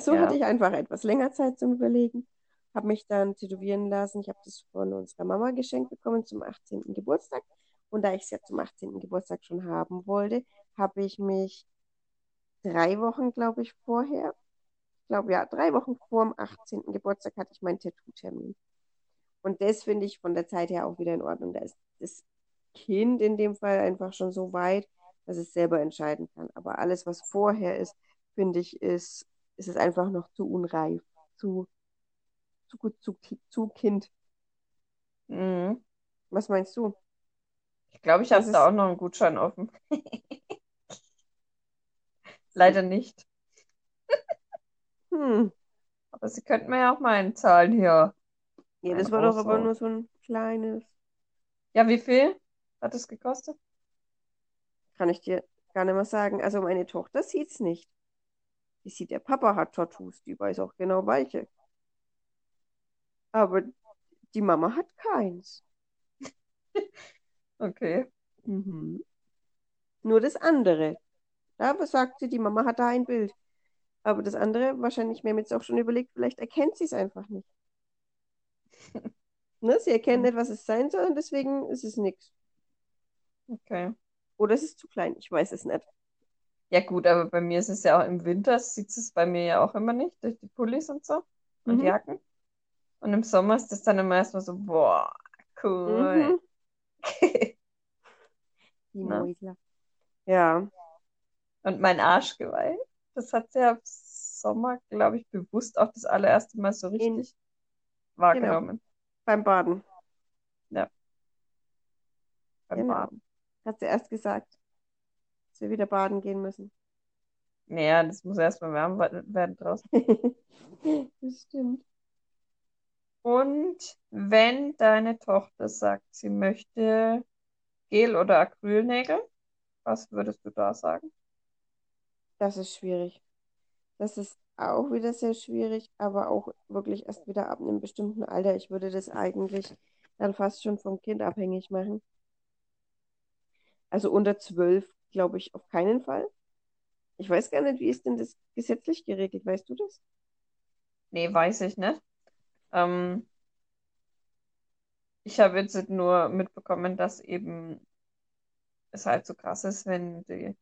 So hatte Ja. ich einfach etwas länger Zeit zum Überlegen, habe mich dann tätowieren lassen. Ich habe das von unserer Mama geschenkt bekommen zum 18. Geburtstag. Und da ich es ja zum 18. Geburtstag schon haben wollte, habe ich mich drei Wochen, glaube ich, vorher, ich glaube ja, drei Wochen vor dem 18. Geburtstag hatte ich meinen Tattoo-Termin. Und das finde ich von der Zeit her auch wieder in Ordnung. Da ist das Kind in dem Fall einfach schon so weit, dass es selber entscheiden kann. Aber alles, was vorher ist, finde ich, ist, ist es einfach noch zu unreif, zu, zu gut, zu, zu Kind. Mhm. Was meinst du? Ich glaube, ich habe da auch noch einen Gutschein offen. Leider nicht. Hm. Aber sie könnten mir ja auch mal einzahlen hier. Ja, das war doch aber nur so ein kleines. Ja, wie viel hat es gekostet? Kann ich dir gar nicht mehr sagen. Also meine Tochter sieht's nicht. Die sieht, der Papa hat Tattoos, die weiß auch genau welche. Aber die Mama hat keins. Okay. Mhm. Nur das andere. Da sagt sie, die Mama hat da ein Bild. Aber das andere, wahrscheinlich, wir haben jetzt auch schon überlegt, vielleicht erkennt sie es einfach nicht. Ne? Sie erkennt nicht, was es sein soll und deswegen ist es nichts. Okay. Oder es ist zu klein, ich weiß es nicht. Ja gut, aber bei mir ist es ja auch im Winter, sieht es bei mir ja auch immer nicht, durch die Pullis und so und Mhm. Jacken. Und im Sommer ist das dann immer erstmal so, boah, cool. Mhm. Die Ne? Mäusler. Ja, Und mein Arschgeweih, das hat sie ja im Sommer, glaube ich, bewusst auch das allererste Mal so in, richtig genau, wahrgenommen beim Baden. beim Genau. Baden. Hat sie erst gesagt, dass wir wieder baden gehen müssen. Naja, das muss erstmal warm we- werden draußen. Das stimmt. Und wenn deine Tochter sagt, sie möchte Gel- oder Acrylnägel, was würdest du da sagen? Das ist schwierig. Das ist auch wieder sehr schwierig, aber auch wirklich erst wieder ab einem bestimmten Alter. Ich würde das eigentlich dann fast schon vom Kind abhängig machen. Also unter zwölf, glaube ich, auf keinen Fall. Ich weiß gar nicht, wie ist denn das gesetzlich geregelt? Weißt du das? Nee, weiß ich nicht. Ähm, ich habe jetzt nur mitbekommen, dass eben es halt so krass ist, wenn die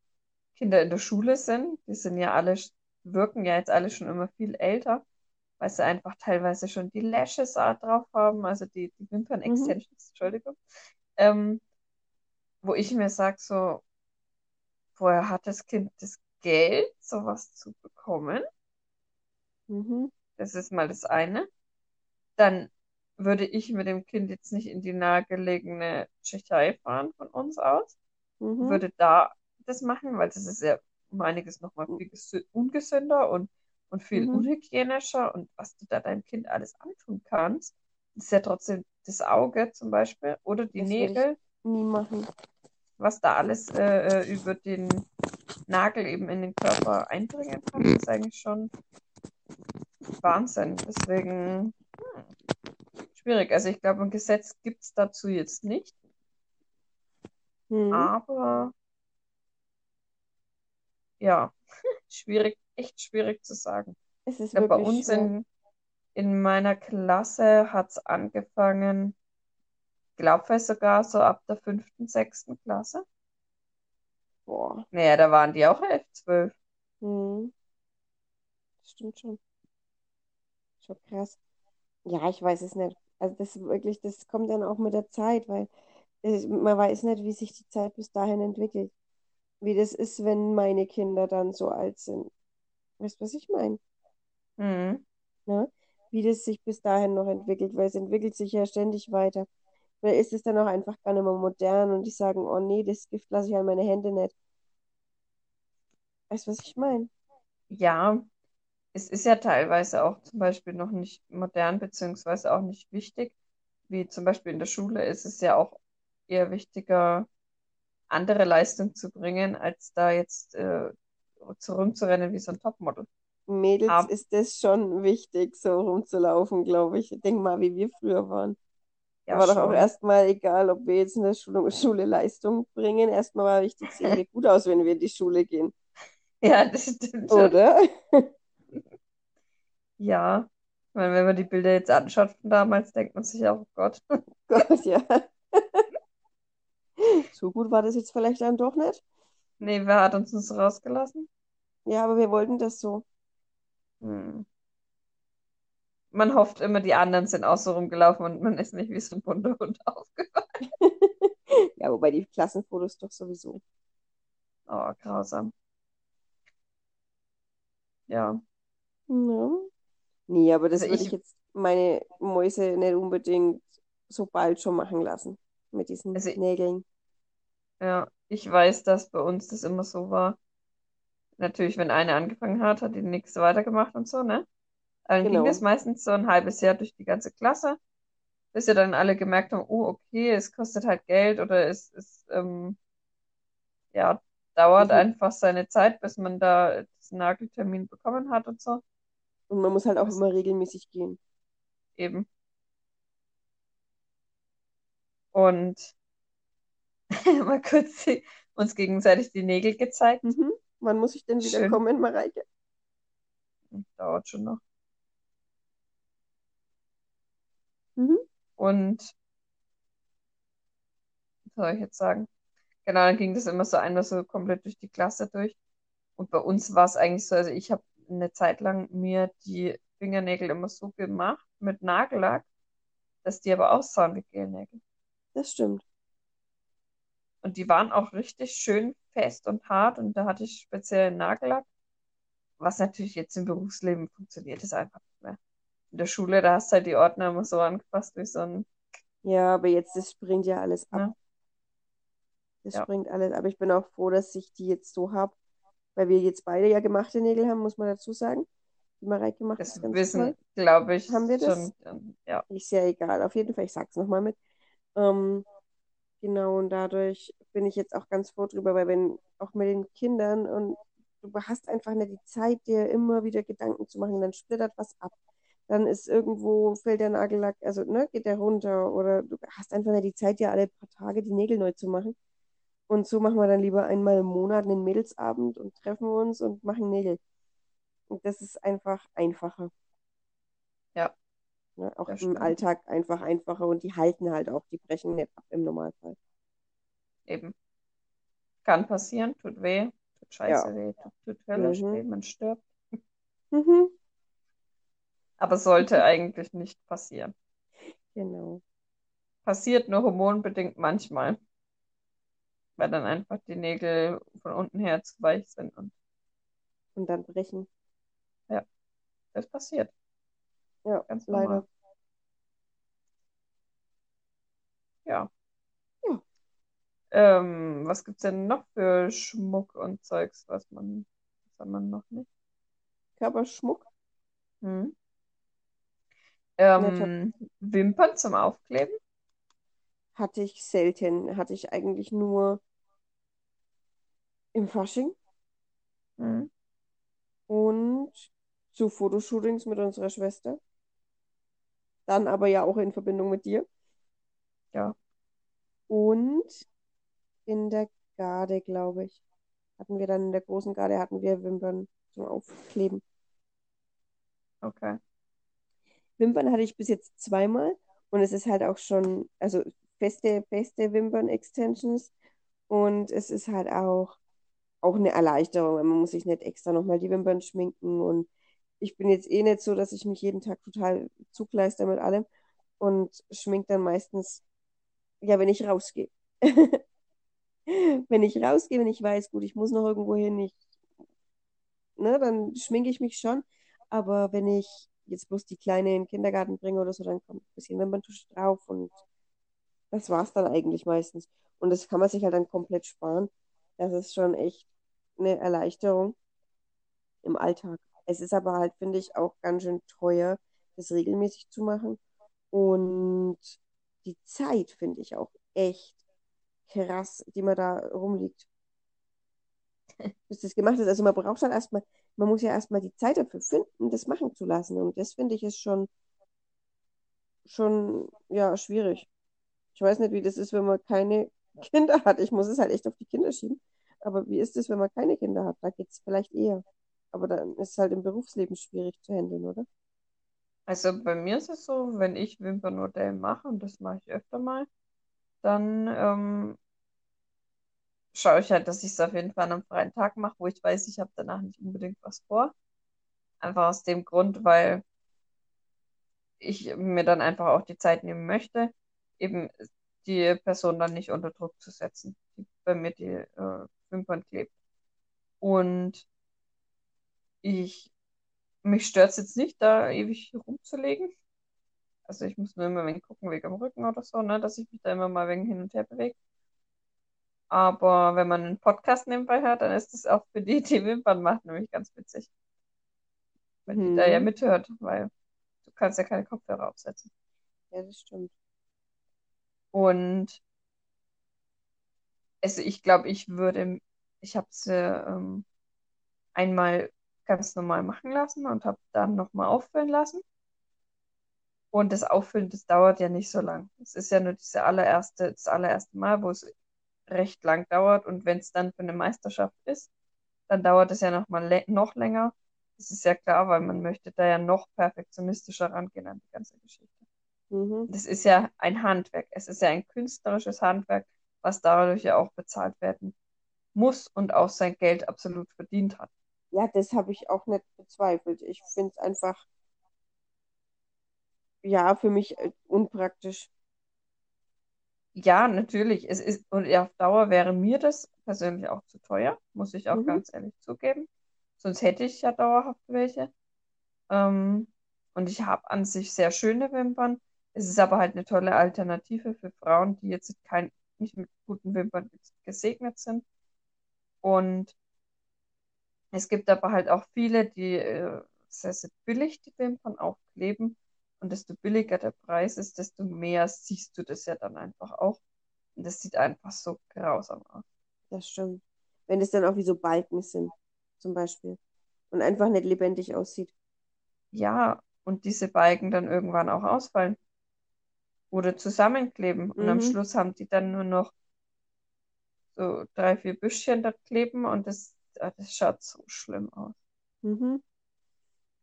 Kinder in der Schule sind. Die sind ja alle, wirken ja jetzt alle schon immer viel älter, weil sie einfach teilweise schon die Lashes drauf haben, also die, die Mhm. Wimpern-Extensions, Entschuldigung. Ähm, wo ich mir sage, so, woher hat das Kind das Geld, sowas zu bekommen? Mhm. Das ist mal das eine. Dann würde ich mit dem Kind jetzt nicht in die nahegelegene Tschechei fahren von uns aus. Mhm. Würde da das machen, weil das ist ja um einiges nochmal viel gesü- ungesünder und, und viel Mhm. unhygienischer. Und was du da deinem Kind alles antun kannst, ist ja trotzdem das Auge zum Beispiel oder die Das Nägel, nie machen. was da alles äh, äh, über den Nagel eben in den Körper eindringen kann, ist eigentlich schon Wahnsinn. Deswegen hm, schwierig. Also ich glaube, ein Gesetz gibt es dazu jetzt nicht. Hm. aber ja, schwierig, echt schwierig zu sagen. Es ist glaube, bei uns schwer. in, in meiner Klasse hat es angefangen, glaube ich sogar so ab der fünften, sechsten Klasse. Boah. Naja, da waren die auch elf, zwölf. Hm. Das stimmt schon. Schon krass. Ja, ich weiß es nicht. Also das wirklich, das kommt dann auch mit der Zeit, weil äh, man weiß nicht, wie sich die Zeit bis dahin entwickelt. Wie das ist, wenn meine Kinder dann so alt sind. Weißt du, was ich meine? Mhm. Ne? Wie das sich bis dahin noch entwickelt, weil es entwickelt sich ja ständig weiter. Oder ist es dann auch einfach gar nicht mehr modern und die sagen, oh nee, das Gift lasse ich an meine Hände nicht. Weißt du, was ich meine? Ja, es ist ja teilweise auch zum Beispiel noch nicht modern, beziehungsweise auch nicht wichtig. Wie zum Beispiel in der Schule ist es ja auch eher wichtiger, andere Leistung zu bringen, als da jetzt äh, so rumzurennen wie so ein Topmodel. Mädels Aber ist es schon wichtig, so rumzulaufen, glaube ich. Denk mal, wie wir früher waren. Ja war doch auch erstmal egal, ob wir jetzt in der Schule, Schule Leistung bringen. Erstmal war wichtig, sehen wir gut aus, wenn wir in die Schule gehen. Ja, das stimmt. Oder? Ja, ich meine, wenn man die Bilder jetzt anschaut von damals, denkt man sich auch, oh Gott. Gott, ja. So gut war das jetzt vielleicht dann doch nicht. Nee, wer hat uns das rausgelassen? Ja, aber wir wollten das so. Hm. Man hofft immer, die anderen sind auch so rumgelaufen und man ist nicht wie so ein bunter Hund aufgewacht. Ja, wobei die Klassenfotos doch sowieso. Oh, grausam. Ja. Ja. Nee, aber das Also würde ich ich, jetzt meine Mäuse nicht unbedingt so bald schon machen lassen. Mit diesen also Nägeln. Ja, ich weiß, dass bei uns das immer so war. Natürlich, wenn eine angefangen hat, hat die nächste weitergemacht und so, ne? Aber dann ging das Genau. meistens so ein halbes Jahr durch die ganze Klasse, bis wir dann alle gemerkt haben, oh, okay, es kostet halt Geld oder es, es ähm, ja, dauert mu- einfach seine Zeit, bis man da diesen Nageltermin bekommen hat und so. und man muss halt auch Das immer regelmäßig gehen. eben. Und mal kurz die, uns gegenseitig die Nägel gezeigt. Mhm. Wann muss ich denn wieder Schön. kommen, Mareike? Dauert schon noch. Mhm. Und was soll ich jetzt sagen? Genau, dann ging das immer so einmal so komplett durch die Klasse durch. Und bei uns war es eigentlich so, also ich habe eine Zeit lang mir die Fingernägel immer so gemacht mit Nagellack, dass die aber aussahen wie Gelnägel. Das stimmt. Und die waren auch richtig schön fest und hart und da hatte ich speziellen Nagellack, was natürlich jetzt im Berufsleben funktioniert, ist einfach nicht mehr. In der Schule, da hast du halt die Ordner immer so angepasst wie so ein, Ja, aber jetzt, das springt ja alles ab. ne? Das Ja. springt alles. Aber ich bin auch froh, dass ich die jetzt so habe, weil wir jetzt beide ja gemachte Nägel haben, muss man dazu sagen. Die Mareike macht Das das wissen, glaube ich, Haben wir das? schon, ähm, ja, Ist ja egal. Auf jeden Fall, ich sag's nochmal mit. Ähm, genau, und dadurch bin ich jetzt auch ganz froh drüber, weil wenn auch mit den Kindern und du hast einfach nicht die Zeit, dir immer wieder Gedanken zu machen, dann splittert was ab. Dann ist irgendwo, fällt der Nagellack, also ne, geht der runter oder du hast einfach nicht die Zeit, dir alle paar Tage die Nägel neu zu machen. Und so machen wir dann lieber einmal im Monat einen Mädelsabend und treffen uns und machen Nägel. Und das ist einfach einfacher. Ne? Auch das im stimmt. Alltag einfach einfacher und die halten halt auch, die brechen nicht ab im Normalfall. Eben. Kann passieren, tut weh, tut scheiße Ja. weh, tut, tut höllisch Mhm. weh, man stirbt. Mhm. Aber sollte eigentlich nicht passieren. Genau. Passiert nur hormonbedingt manchmal, weil dann einfach die Nägel von unten her zu weich sind und Und dann brechen. ja, das passiert. Ja, Ganz leider. normal. Ja. Ja. Ähm, was gibt's denn noch für Schmuck und Zeugs, was man, was hat man noch nicht? Körperschmuck. Hm. Ähm, Wimpern zum Aufkleben? Hatte ich selten. Hatte ich eigentlich nur im Fasching Hm. und zu Fotoshootings mit unserer Schwester. Dann aber ja auch in Verbindung mit dir. Ja. Und in der Garde, glaube ich. Hatten wir dann in der großen Garde, hatten wir Wimpern zum Aufkleben. Okay. Wimpern hatte ich bis jetzt zweimal und es ist halt auch schon, also feste, feste Wimpern-Extensions und es ist halt auch, auch eine Erleichterung, weil man muss sich nicht extra nochmal die Wimpern schminken und ich bin jetzt eh nicht so, dass ich mich jeden Tag total zugleister mit allem und schmink dann meistens, ja, wenn ich rausgehe. Wenn ich rausgehe, wenn ich weiß, gut, ich muss noch irgendwo hin, ich, ne, dann schminke ich mich schon. Aber wenn ich jetzt bloß die Kleine in den Kindergarten bringe oder so, dann kommt ein bisschen Wimperntusche drauf und das war es dann eigentlich meistens. Und das kann man sich halt dann komplett sparen. Das ist schon echt eine Erleichterung im Alltag. Es ist aber halt, finde ich, auch ganz schön teuer, das regelmäßig zu machen. Und die Zeit finde ich auch echt krass, die man da rumliegt. Bis das gemacht ist. Also man braucht halt erstmal, man muss ja erstmal die Zeit dafür finden, das machen zu lassen. Und das finde ich ist schon, schon, ja, schwierig. Ich weiß nicht, wie das ist, wenn man keine Kinder hat. Ich muss es halt echt auf die Kinder schieben. Aber wie ist es, wenn man keine Kinder hat? Da geht es vielleicht eher. Aber dann ist es halt im Berufsleben schwierig zu handeln, oder? Also bei mir ist es so, wenn ich Wimpernmodell mache, und das mache ich öfter mal, dann ähm, schaue ich halt, dass ich es auf jeden Fall an einem freien Tag mache, wo ich weiß, ich habe danach nicht unbedingt was vor. Einfach aus dem Grund, weil ich mir dann einfach auch die Zeit nehmen möchte, eben die Person dann nicht unter Druck zu setzen, die bei mir die äh, Wimpern klebt. Und ich, mich stört es jetzt nicht, da ewig rumzulegen. Also ich muss nur immer wenig gucken, wegen am Rücken oder so, ne, dass ich mich da immer mal wegen hin und her bewege. Aber wenn man einen Podcast nebenbei hört, dann ist das auch für die, die Wimpern machen, nämlich ganz witzig. Wenn die da ja Mhm. mithört, weil du kannst ja keine Kopfhörer aufsetzen. Ja, das stimmt. Und also ich glaube, ich würde, ich habe sie ähm, einmal ganz normal machen lassen und habe dann nochmal auffüllen lassen. Und das Auffüllen, das dauert ja nicht so lang. Es ist ja nur diese allererste, das allererste Mal, wo es recht lang dauert. Und wenn es dann für eine Meisterschaft ist, dann dauert es ja noch mal lä- noch länger. Das ist ja klar, weil man möchte da ja noch perfektionistischer rangehen an die ganze Geschichte. Mhm. Das ist ja ein Handwerk. Es ist ja ein künstlerisches Handwerk, was dadurch ja auch bezahlt werden muss und auch sein Geld absolut verdient hat. Ja, das habe ich auch nicht bezweifelt. Ich finde es einfach, ja, für mich äh, unpraktisch. Ja, natürlich. Es ist, und auf Dauer wäre mir das persönlich auch zu teuer, muss ich auch Mhm. ganz ehrlich zugeben. Sonst hätte ich ja dauerhaft welche. Ähm, und ich habe an sich sehr schöne Wimpern. Es ist aber halt eine tolle Alternative für Frauen, die jetzt kein, nicht mit guten Wimpern gesegnet sind. Und es gibt aber halt auch viele, die äh, sehr, sehr billig die Wimpern aufkleben. Und desto billiger der Preis ist, desto mehr siehst du das ja dann einfach auch. Und das sieht einfach so grausam aus. Das stimmt. Wenn es dann auch wie so Balken sind, zum Beispiel. Und einfach nicht lebendig aussieht. Ja, und diese Balken dann irgendwann auch ausfallen oder zusammenkleben. Und am Mhm. Schluss haben die dann nur noch so drei, vier Büschchen da kleben und das, das schaut so schlimm aus. Mhm.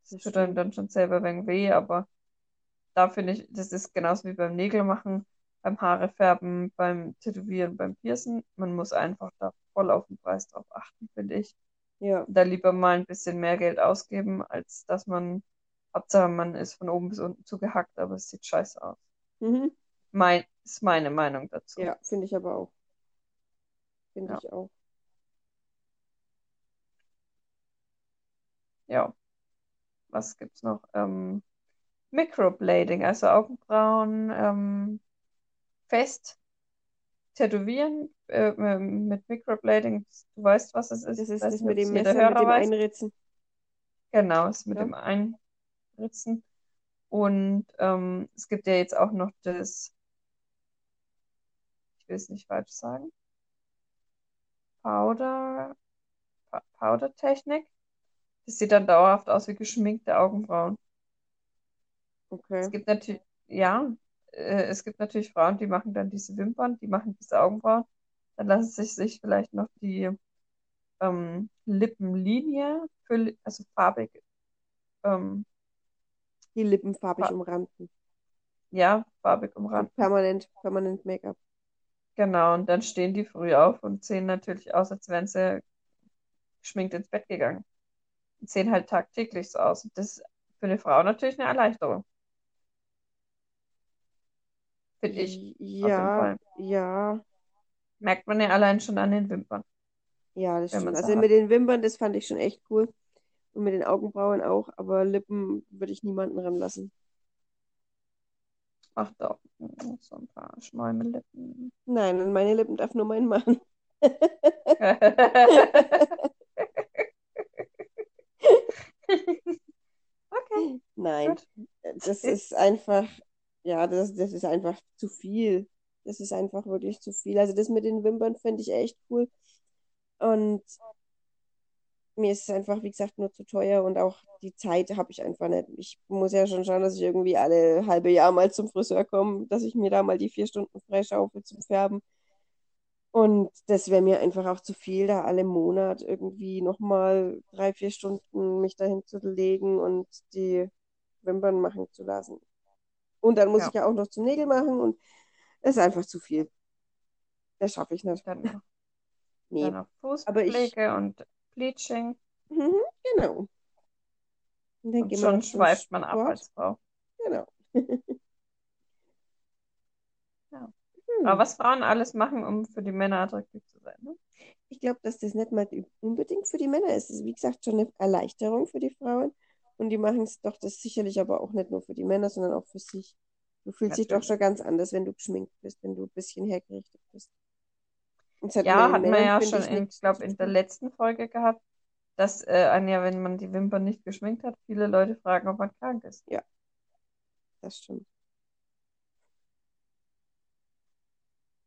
Das tut einem dann schon selber wegen weh, aber da finde ich, das ist genauso wie beim Nägelmachen, beim Haare färben, beim Tätowieren, beim Piercen. Man muss einfach da voll auf den Preis drauf achten, finde ich. Ja. Da lieber mal ein bisschen mehr Geld ausgeben, als dass man, Hauptsache man ist von oben bis unten zugehackt, aber es sieht scheiße aus. Mhm. Mein, ist meine Meinung dazu. Ja, finde ich aber auch. Finde Ja. ich auch. Ja, was gibt's noch? Ähm, Microblading, also Augenbrauen ähm, fest tätowieren äh, mit Microblading. Du weißt, was es ist. Das ist das ob mit es dem Messer, mit Hörer dem weiß. Einritzen. Genau, ist mit Ja. dem Einritzen. Und ähm, es gibt ja jetzt auch noch das, ich will es nicht falsch sagen, Powder, Powder-Technik. Das sieht dann dauerhaft aus wie geschminkte Augenbrauen. Es Okay. gibt natürlich, ja, äh, es gibt natürlich Frauen, die machen dann diese Wimpern, die machen diese Augenbrauen. Dann lassen sich sich vielleicht noch die ähm, Lippenlinie, für, also farbig, ähm, Die Lippen farbig Fa- umranden. ja, farbig Und umranden. permanent, permanent Make-up. Genau, und dann stehen die früh auf und sehen natürlich aus, als wären sie geschminkt ins Bett gegangen. Sehen halt tagtäglich so aus. Und das ist für eine Frau natürlich eine Erleichterung. Finde ich, auf jeden Ja, Fall. ja, Merkt man ja allein schon an den Wimpern, ja, das stimmt. Also hat. mit den Wimpern, das fand ich schon echt cool. Und mit den Augenbrauen auch, aber Lippen würde ich niemanden ranlassen. Ach doch, so ein paar Schmäumelippen. Nein, und meine Lippen darf nur mein Mann. Okay, Nein, gut. das ist einfach, ja, das, das ist einfach zu viel. Das ist einfach wirklich zu viel. Also das mit den Wimpern finde ich echt cool. Und mir ist es einfach, wie gesagt, nur zu teuer und auch die Zeit habe ich einfach nicht. Ich muss ja schon schauen, dass ich irgendwie alle halbe Jahr mal zum Friseur komme, dass ich mir da mal die vier Stunden freischaufel zum Färben. Und das wäre mir einfach auch zu viel, da alle Monat irgendwie nochmal drei, vier Stunden mich dahin zu legen und die Wimpern machen zu lassen. Und dann muss Ja, ich ja auch noch zum Nägel machen und es ist einfach zu viel. Das schaffe ich nicht. dann noch, Nee. dann noch Aber ich, Fußpflege und Bleaching. mhm, genau. Und dann Und schon schweift man ab als Frau. Genau. Ja. Aber Hm. was Frauen alles machen, um für die Männer attraktiv zu sein. Ne? Ich glaube, dass das nicht mal unbedingt für die Männer ist. Es ist, wie gesagt, schon eine Erleichterung für die Frauen. Und die machen es doch das sicherlich aber auch nicht nur für die Männer, sondern auch für sich. Du fühlst dich doch Natürlich. schon ganz anders, wenn du geschminkt bist, wenn du ein bisschen hergerichtet bist. Hat Ja, man wir Männern, ja schon, ich, in, zu in der letzten Folge gehabt, dass äh, Anja, wenn man die Wimpern nicht geschminkt hat, viele Leute fragen, ob man krank ist. Ja, das stimmt.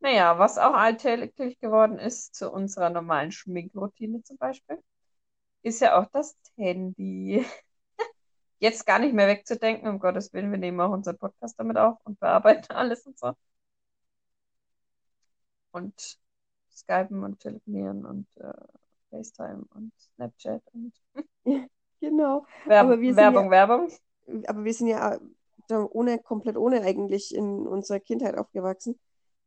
Naja, was auch alltäglich geworden ist zu unserer normalen Schminkroutine zum Beispiel, ist ja auch das Handy. Jetzt gar nicht mehr wegzudenken, um Gottes Willen, wir nehmen auch unseren Podcast damit auf und bearbeiten alles und so. Und Skypen und telefonieren und äh, FaceTime und Snapchat und Genau. Werb Werbung, Werbung. ja, aber wir sind ja da ohne, komplett ohne eigentlich in unserer Kindheit aufgewachsen.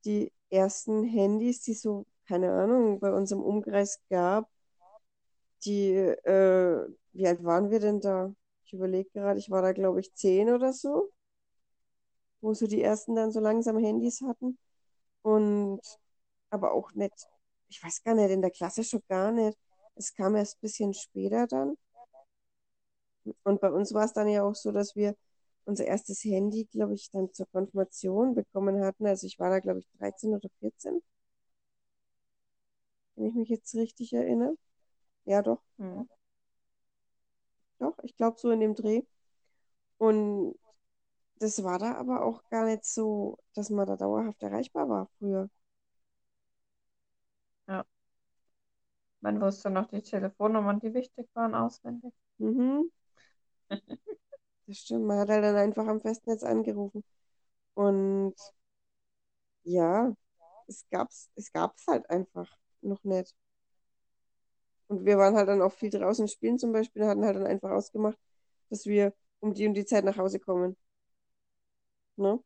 Die ersten Handys, die so, keine Ahnung, bei uns im Umkreis gab, die, äh, wie alt waren wir denn da? Ich überlege gerade, ich war da, glaube ich, zehn oder so, wo so die ersten dann so langsam Handys hatten. Und aber auch nicht, ich weiß gar nicht, in der Klasse schon gar nicht. Es kam erst ein bisschen später dann. Und bei uns war es dann ja auch so, dass wir unser erstes Handy, glaube ich, dann zur Konfirmation bekommen hatten. Also ich war da, glaube ich, 13 oder 14, wenn ich mich jetzt richtig erinnere. Ja, doch, Hm. doch, ich glaube so in dem Dreh. Und das war da aber auch gar nicht so, dass man da dauerhaft erreichbar war früher. Ja. Man wusste noch die Telefonnummern, die wichtig waren, auswendig. Mhm, das stimmt. Man hat halt dann einfach am Festnetz angerufen. Und ja, es gab's, es gab's halt einfach noch nicht. Und wir waren halt dann auch viel draußen spielen zum Beispiel, und hatten halt dann einfach ausgemacht, dass wir um die und die Zeit nach Hause kommen. Ne?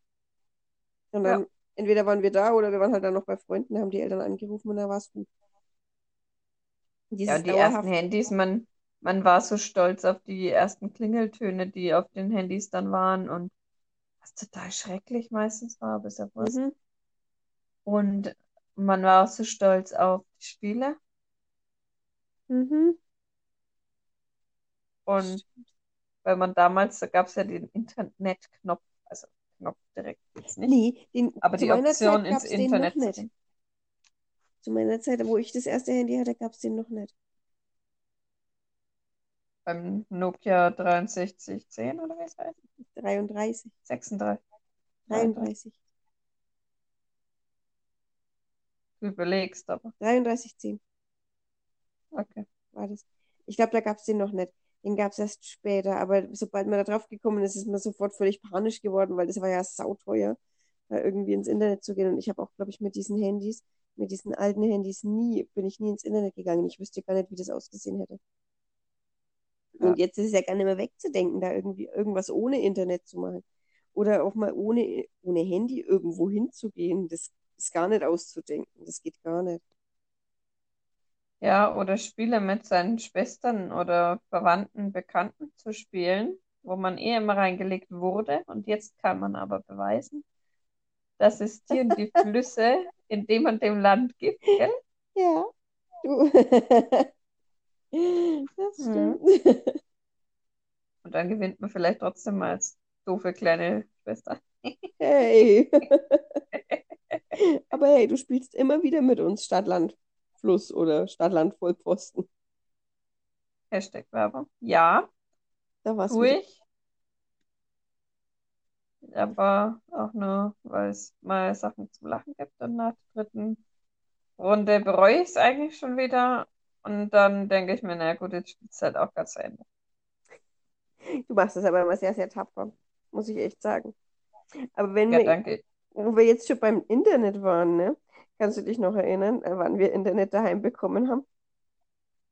Und Ja. dann entweder waren wir da oder wir waren halt dann noch bei Freunden, haben die Eltern angerufen und dann war es gut. Ja, Dieses und die ersten Handys, man, man war so stolz auf die ersten Klingeltöne, die auf den Handys dann waren und was total schrecklich meistens war, ist ja Wurst. mhm, Und man war auch so stolz auf die Spiele mhm, und weil man damals, da gab es ja den Internetknopf, also Knopf direkt jetzt nicht, Nee, den, aber die Option ins Internet. Zu meiner Zeit, wo ich das erste Handy hatte, gab es den noch nicht. Beim Nokia 6310 oder wie es heißt? 33, 36, 33. 33, Du überlegst aber. 3310 Okay. war das. Ich glaube, da gab es den noch nicht. Den gab es erst später, aber sobald man da drauf gekommen ist, ist man sofort völlig panisch geworden, weil das war ja sauteuer, da irgendwie ins Internet zu gehen. Und ich habe auch, glaube ich, mit diesen Handys mit diesen alten Handys nie, bin ich nie ins Internet gegangen. Ich wüsste gar nicht, wie das ausgesehen hätte. Ja. Und jetzt ist es ja gar nicht mehr wegzudenken, da irgendwie irgendwas ohne Internet zu machen. Oder auch mal ohne, ohne Handy irgendwo hinzugehen. Das ist gar nicht auszudenken. Das geht gar nicht. Ja, oder Spiele mit seinen Schwestern oder Verwandten, Bekannten zu spielen, wo man eh immer reingelegt wurde. Und jetzt kann man aber beweisen, dass es und die Flüsse in dem und dem Land gibt, gell? Ja, du. Das Mhm. stimmt. Und dann gewinnt man vielleicht trotzdem mal als doofe kleine Schwester. Hey. Aber hey, du spielst immer wieder mit uns Stadt-Land Fluss oder Stadt-Land Vollpfosten. Hashtag Werbung. Ja, Da war's wieder. ich. Aber auch nur, weil es mal Sachen zum Lachen gibt. Und nach der dritten Runde bereue ich es eigentlich schon wieder. Und dann denke ich mir, na gut, jetzt spielt es halt auch ganz zu Ende. Du machst das aber immer sehr, sehr tapfer, muss ich echt sagen. Aber wenn Ja, wir, danke. wo wir jetzt schon beim Internet waren, ne? Kannst du dich noch erinnern, äh, wann wir Internet daheim bekommen haben?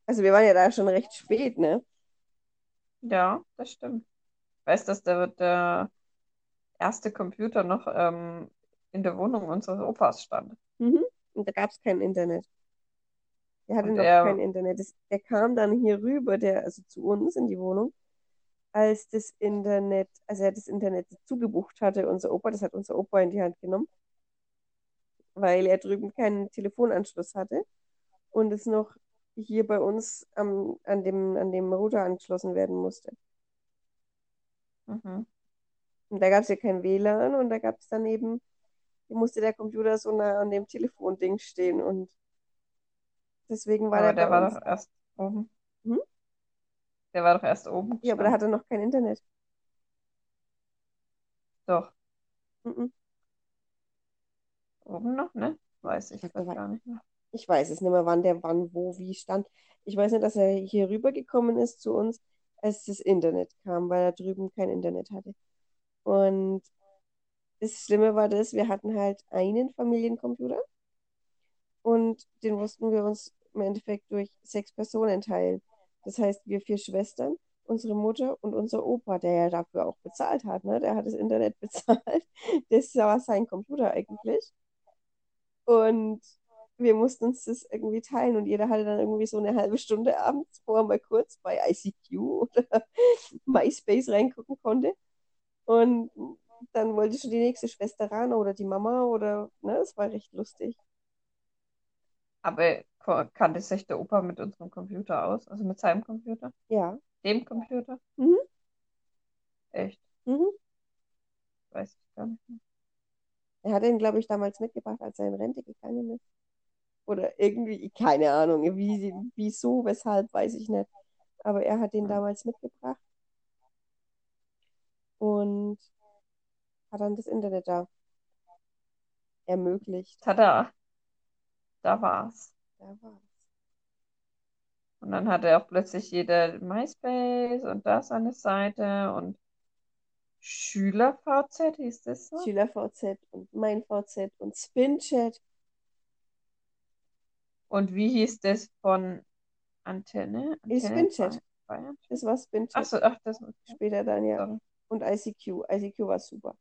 Also wir waren ja da schon recht spät, ne? Ja, das stimmt. Ich weiß, dass der, der erste Computer noch ähm, in der Wohnung unseres Opas stand. Mhm. Und da gab es kein Internet. Der hatte Und noch er- kein Internet. Das, der kam dann hier rüber, der, also zu uns in die Wohnung, als das Internet, also er das Internet zugebucht hatte, unser Opa, das hat unser Opa in die Hand genommen, weil er drüben keinen Telefonanschluss hatte und es noch hier bei uns am, an dem, an dem Router angeschlossen werden musste. Mhm. Und da gab es ja kein WLAN und da gab es dann eben, musste der Computer so nah an dem Telefonding stehen und deswegen war Aber der der war uns. doch erst oben. Hm? Der war doch erst oben Ja, aber da gestanden. hat er noch kein Internet. Doch, Mhm. oben noch, ne? Weiß ich Ich war- gar nicht mehr. Ich weiß es nicht mehr, wann der wann, wo, wie stand. Ich weiß nicht, dass er hier rübergekommen ist zu uns, als das Internet kam, weil er drüben kein Internet hatte. Und das Schlimme war das, wir hatten halt einen Familiencomputer und den mussten wir uns im Endeffekt durch sechs Personen teilen. Das heißt, wir vier Schwestern, unsere Mutter und unser Opa, der ja dafür auch bezahlt hat, ne? Der hat das Internet bezahlt. Das war sein Computer eigentlich. Und wir mussten uns das irgendwie teilen und jeder hatte dann irgendwie so eine halbe Stunde abends, wo er mal kurz bei ICQ oder MySpace reingucken konnte. Und dann wollte schon die nächste Schwester ran oder die Mama oder, ne, es war recht lustig. Aber kannte sich der Opa mit unserem Computer aus? Also mit seinem Computer? Ja. Dem Computer? Mhm. Echt? Mhm. Weiß ich gar nicht mehr. Er hat ihn, glaube ich, damals mitgebracht, als er in Rente gegangen ist. Oder irgendwie, keine Ahnung, wie, wieso, weshalb, weiß ich nicht. Aber er hat den damals mitgebracht und hat dann das Internet da ermöglicht. Tada, da war's. Da war's. Und dann hatte auch plötzlich jeder MySpace und da seine Seite und SchülerVZ hieß das so? SchülerVZ und mein VZ und SpinChat. Und wie hieß das von Antenne? Antenne Spinchat. Das war SpinChat. so, ach, das Später dann, ja. sorry. Und ICQ. ICQ war super.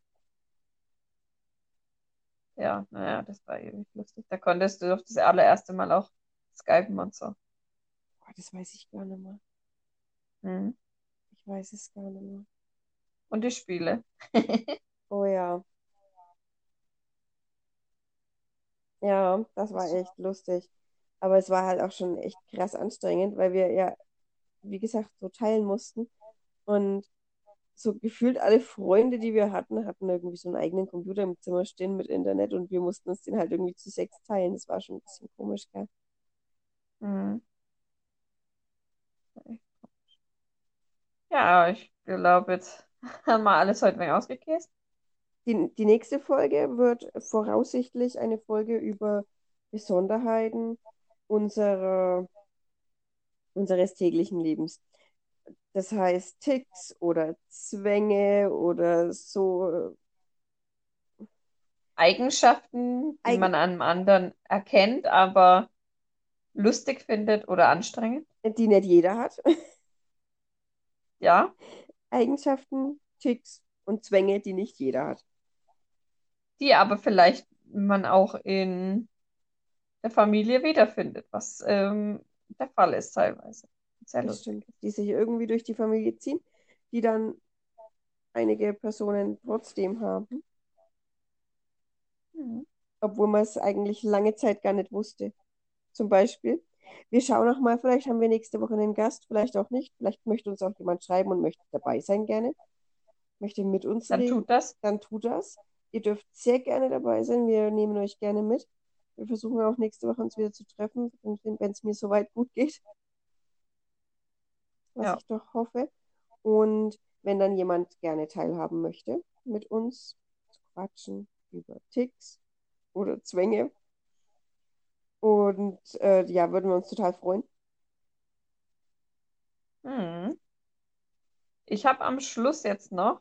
Ja, naja, das war ewig lustig. Da konntest du doch das allererste Mal auch skypen und so. Boah, das weiß ich gar nicht mehr. Mhm. Ich weiß es gar nicht mehr. Und die Spiele. Oh ja. Ja, das war echt lustig. Aber es war halt auch schon echt krass anstrengend, weil wir ja, wie gesagt, so teilen mussten. Und so gefühlt alle Freunde, die wir hatten, hatten irgendwie so einen eigenen Computer im Zimmer stehen mit Internet und wir mussten uns den halt irgendwie zu sechs teilen. Das war schon ein bisschen komisch, gell? Mhm. Ja, ich glaube, jetzt haben wir alles heute mal ausgekäst. Die, die nächste Folge wird voraussichtlich eine Folge über Besonderheiten unserer, unseres täglichen Lebens. Das heißt Ticks oder Zwänge oder so, Eigenschaften, die Eigen man an einem anderen erkennt, aber lustig findet oder anstrengend. die nicht jeder hat. Ja, Eigenschaften, Ticks und Zwänge, die nicht jeder hat. die aber vielleicht man auch in der Familie wiederfindet, was ähm, der Fall ist teilweise. Sehr lustig. Die sich irgendwie durch die Familie ziehen, die dann einige Personen trotzdem haben, Mhm. obwohl man es eigentlich lange Zeit gar nicht wusste. Zum Beispiel, wir schauen noch mal, vielleicht haben wir nächste Woche einen Gast, vielleicht auch nicht. Vielleicht möchte uns auch jemand schreiben und möchte dabei sein gerne, möchte mit uns Dann reden. tut das. Dann tut das. Ihr dürft sehr gerne dabei sein. Wir nehmen euch gerne mit. Wir versuchen auch nächste Woche uns wieder zu treffen, wenn es mir soweit gut geht. Was Ja. ich doch hoffe. Und wenn dann jemand gerne teilhaben möchte, mit uns zu quatschen über Ticks oder Zwänge. Und äh, ja, würden wir uns total freuen. Mhm. Ich habe am Schluss jetzt noch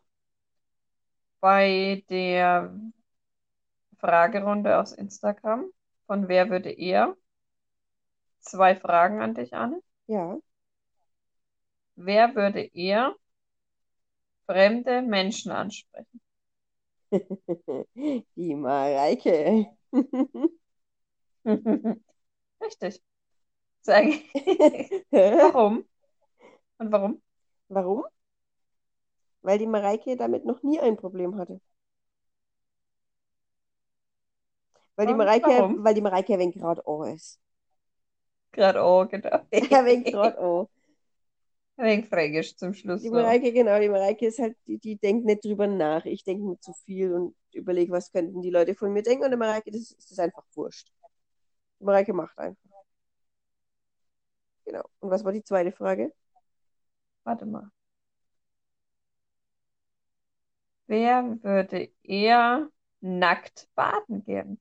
bei der Fragerunde aus Instagram von Wer würde eher zwei Fragen an dich, Anne. Ja. Wer würde eher fremde Menschen ansprechen? Die Mareike. Richtig. Sag, warum? Und warum? Warum? Weil die Mareike damit noch nie ein Problem hatte. Weil die Mareike, warum? weil die Mareike ein wenig gerade oh ist. Gerade oh, genau. Ein wenig gerade oh. Ein fränkisch zum Schluss Die noch. Mareike, genau, die Mareike ist halt, die, die denkt nicht drüber nach. Ich denke mir zu viel und überlege, was könnten die Leute von mir denken. Und der Mareike, das ist, das einfach wurscht. Die Mareike macht einfach. Genau. Und was war die zweite Frage? Warte mal. Wer würde eher nackt baden gehen?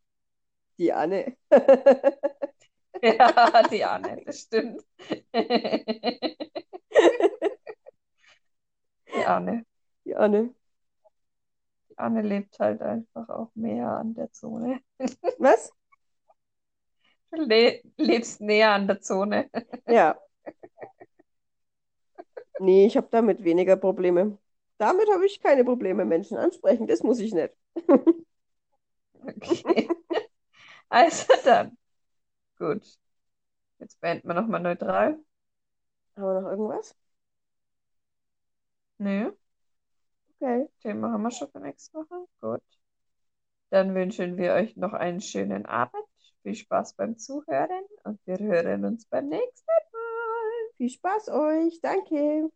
Die Anne. Ja, die Anne, das stimmt. Die Anne. Die Anne. Die Anne lebt halt einfach auch mehr an der Zone. Was? Du le lebst näher an der Zone. Ja. Nee, ich habe damit weniger Probleme. Damit habe ich keine Probleme, Menschen ansprechen. Das muss ich nicht. Okay. Also dann. Gut. Jetzt beenden wir nochmal neutral. Haben wir noch irgendwas? Nö, Okay. Thema haben wir schon für nächste Woche. Gut. Dann wünschen wir euch noch einen schönen Abend. Viel Spaß beim Zuhören und wir hören uns beim nächsten Mal. Viel Spaß euch. Danke.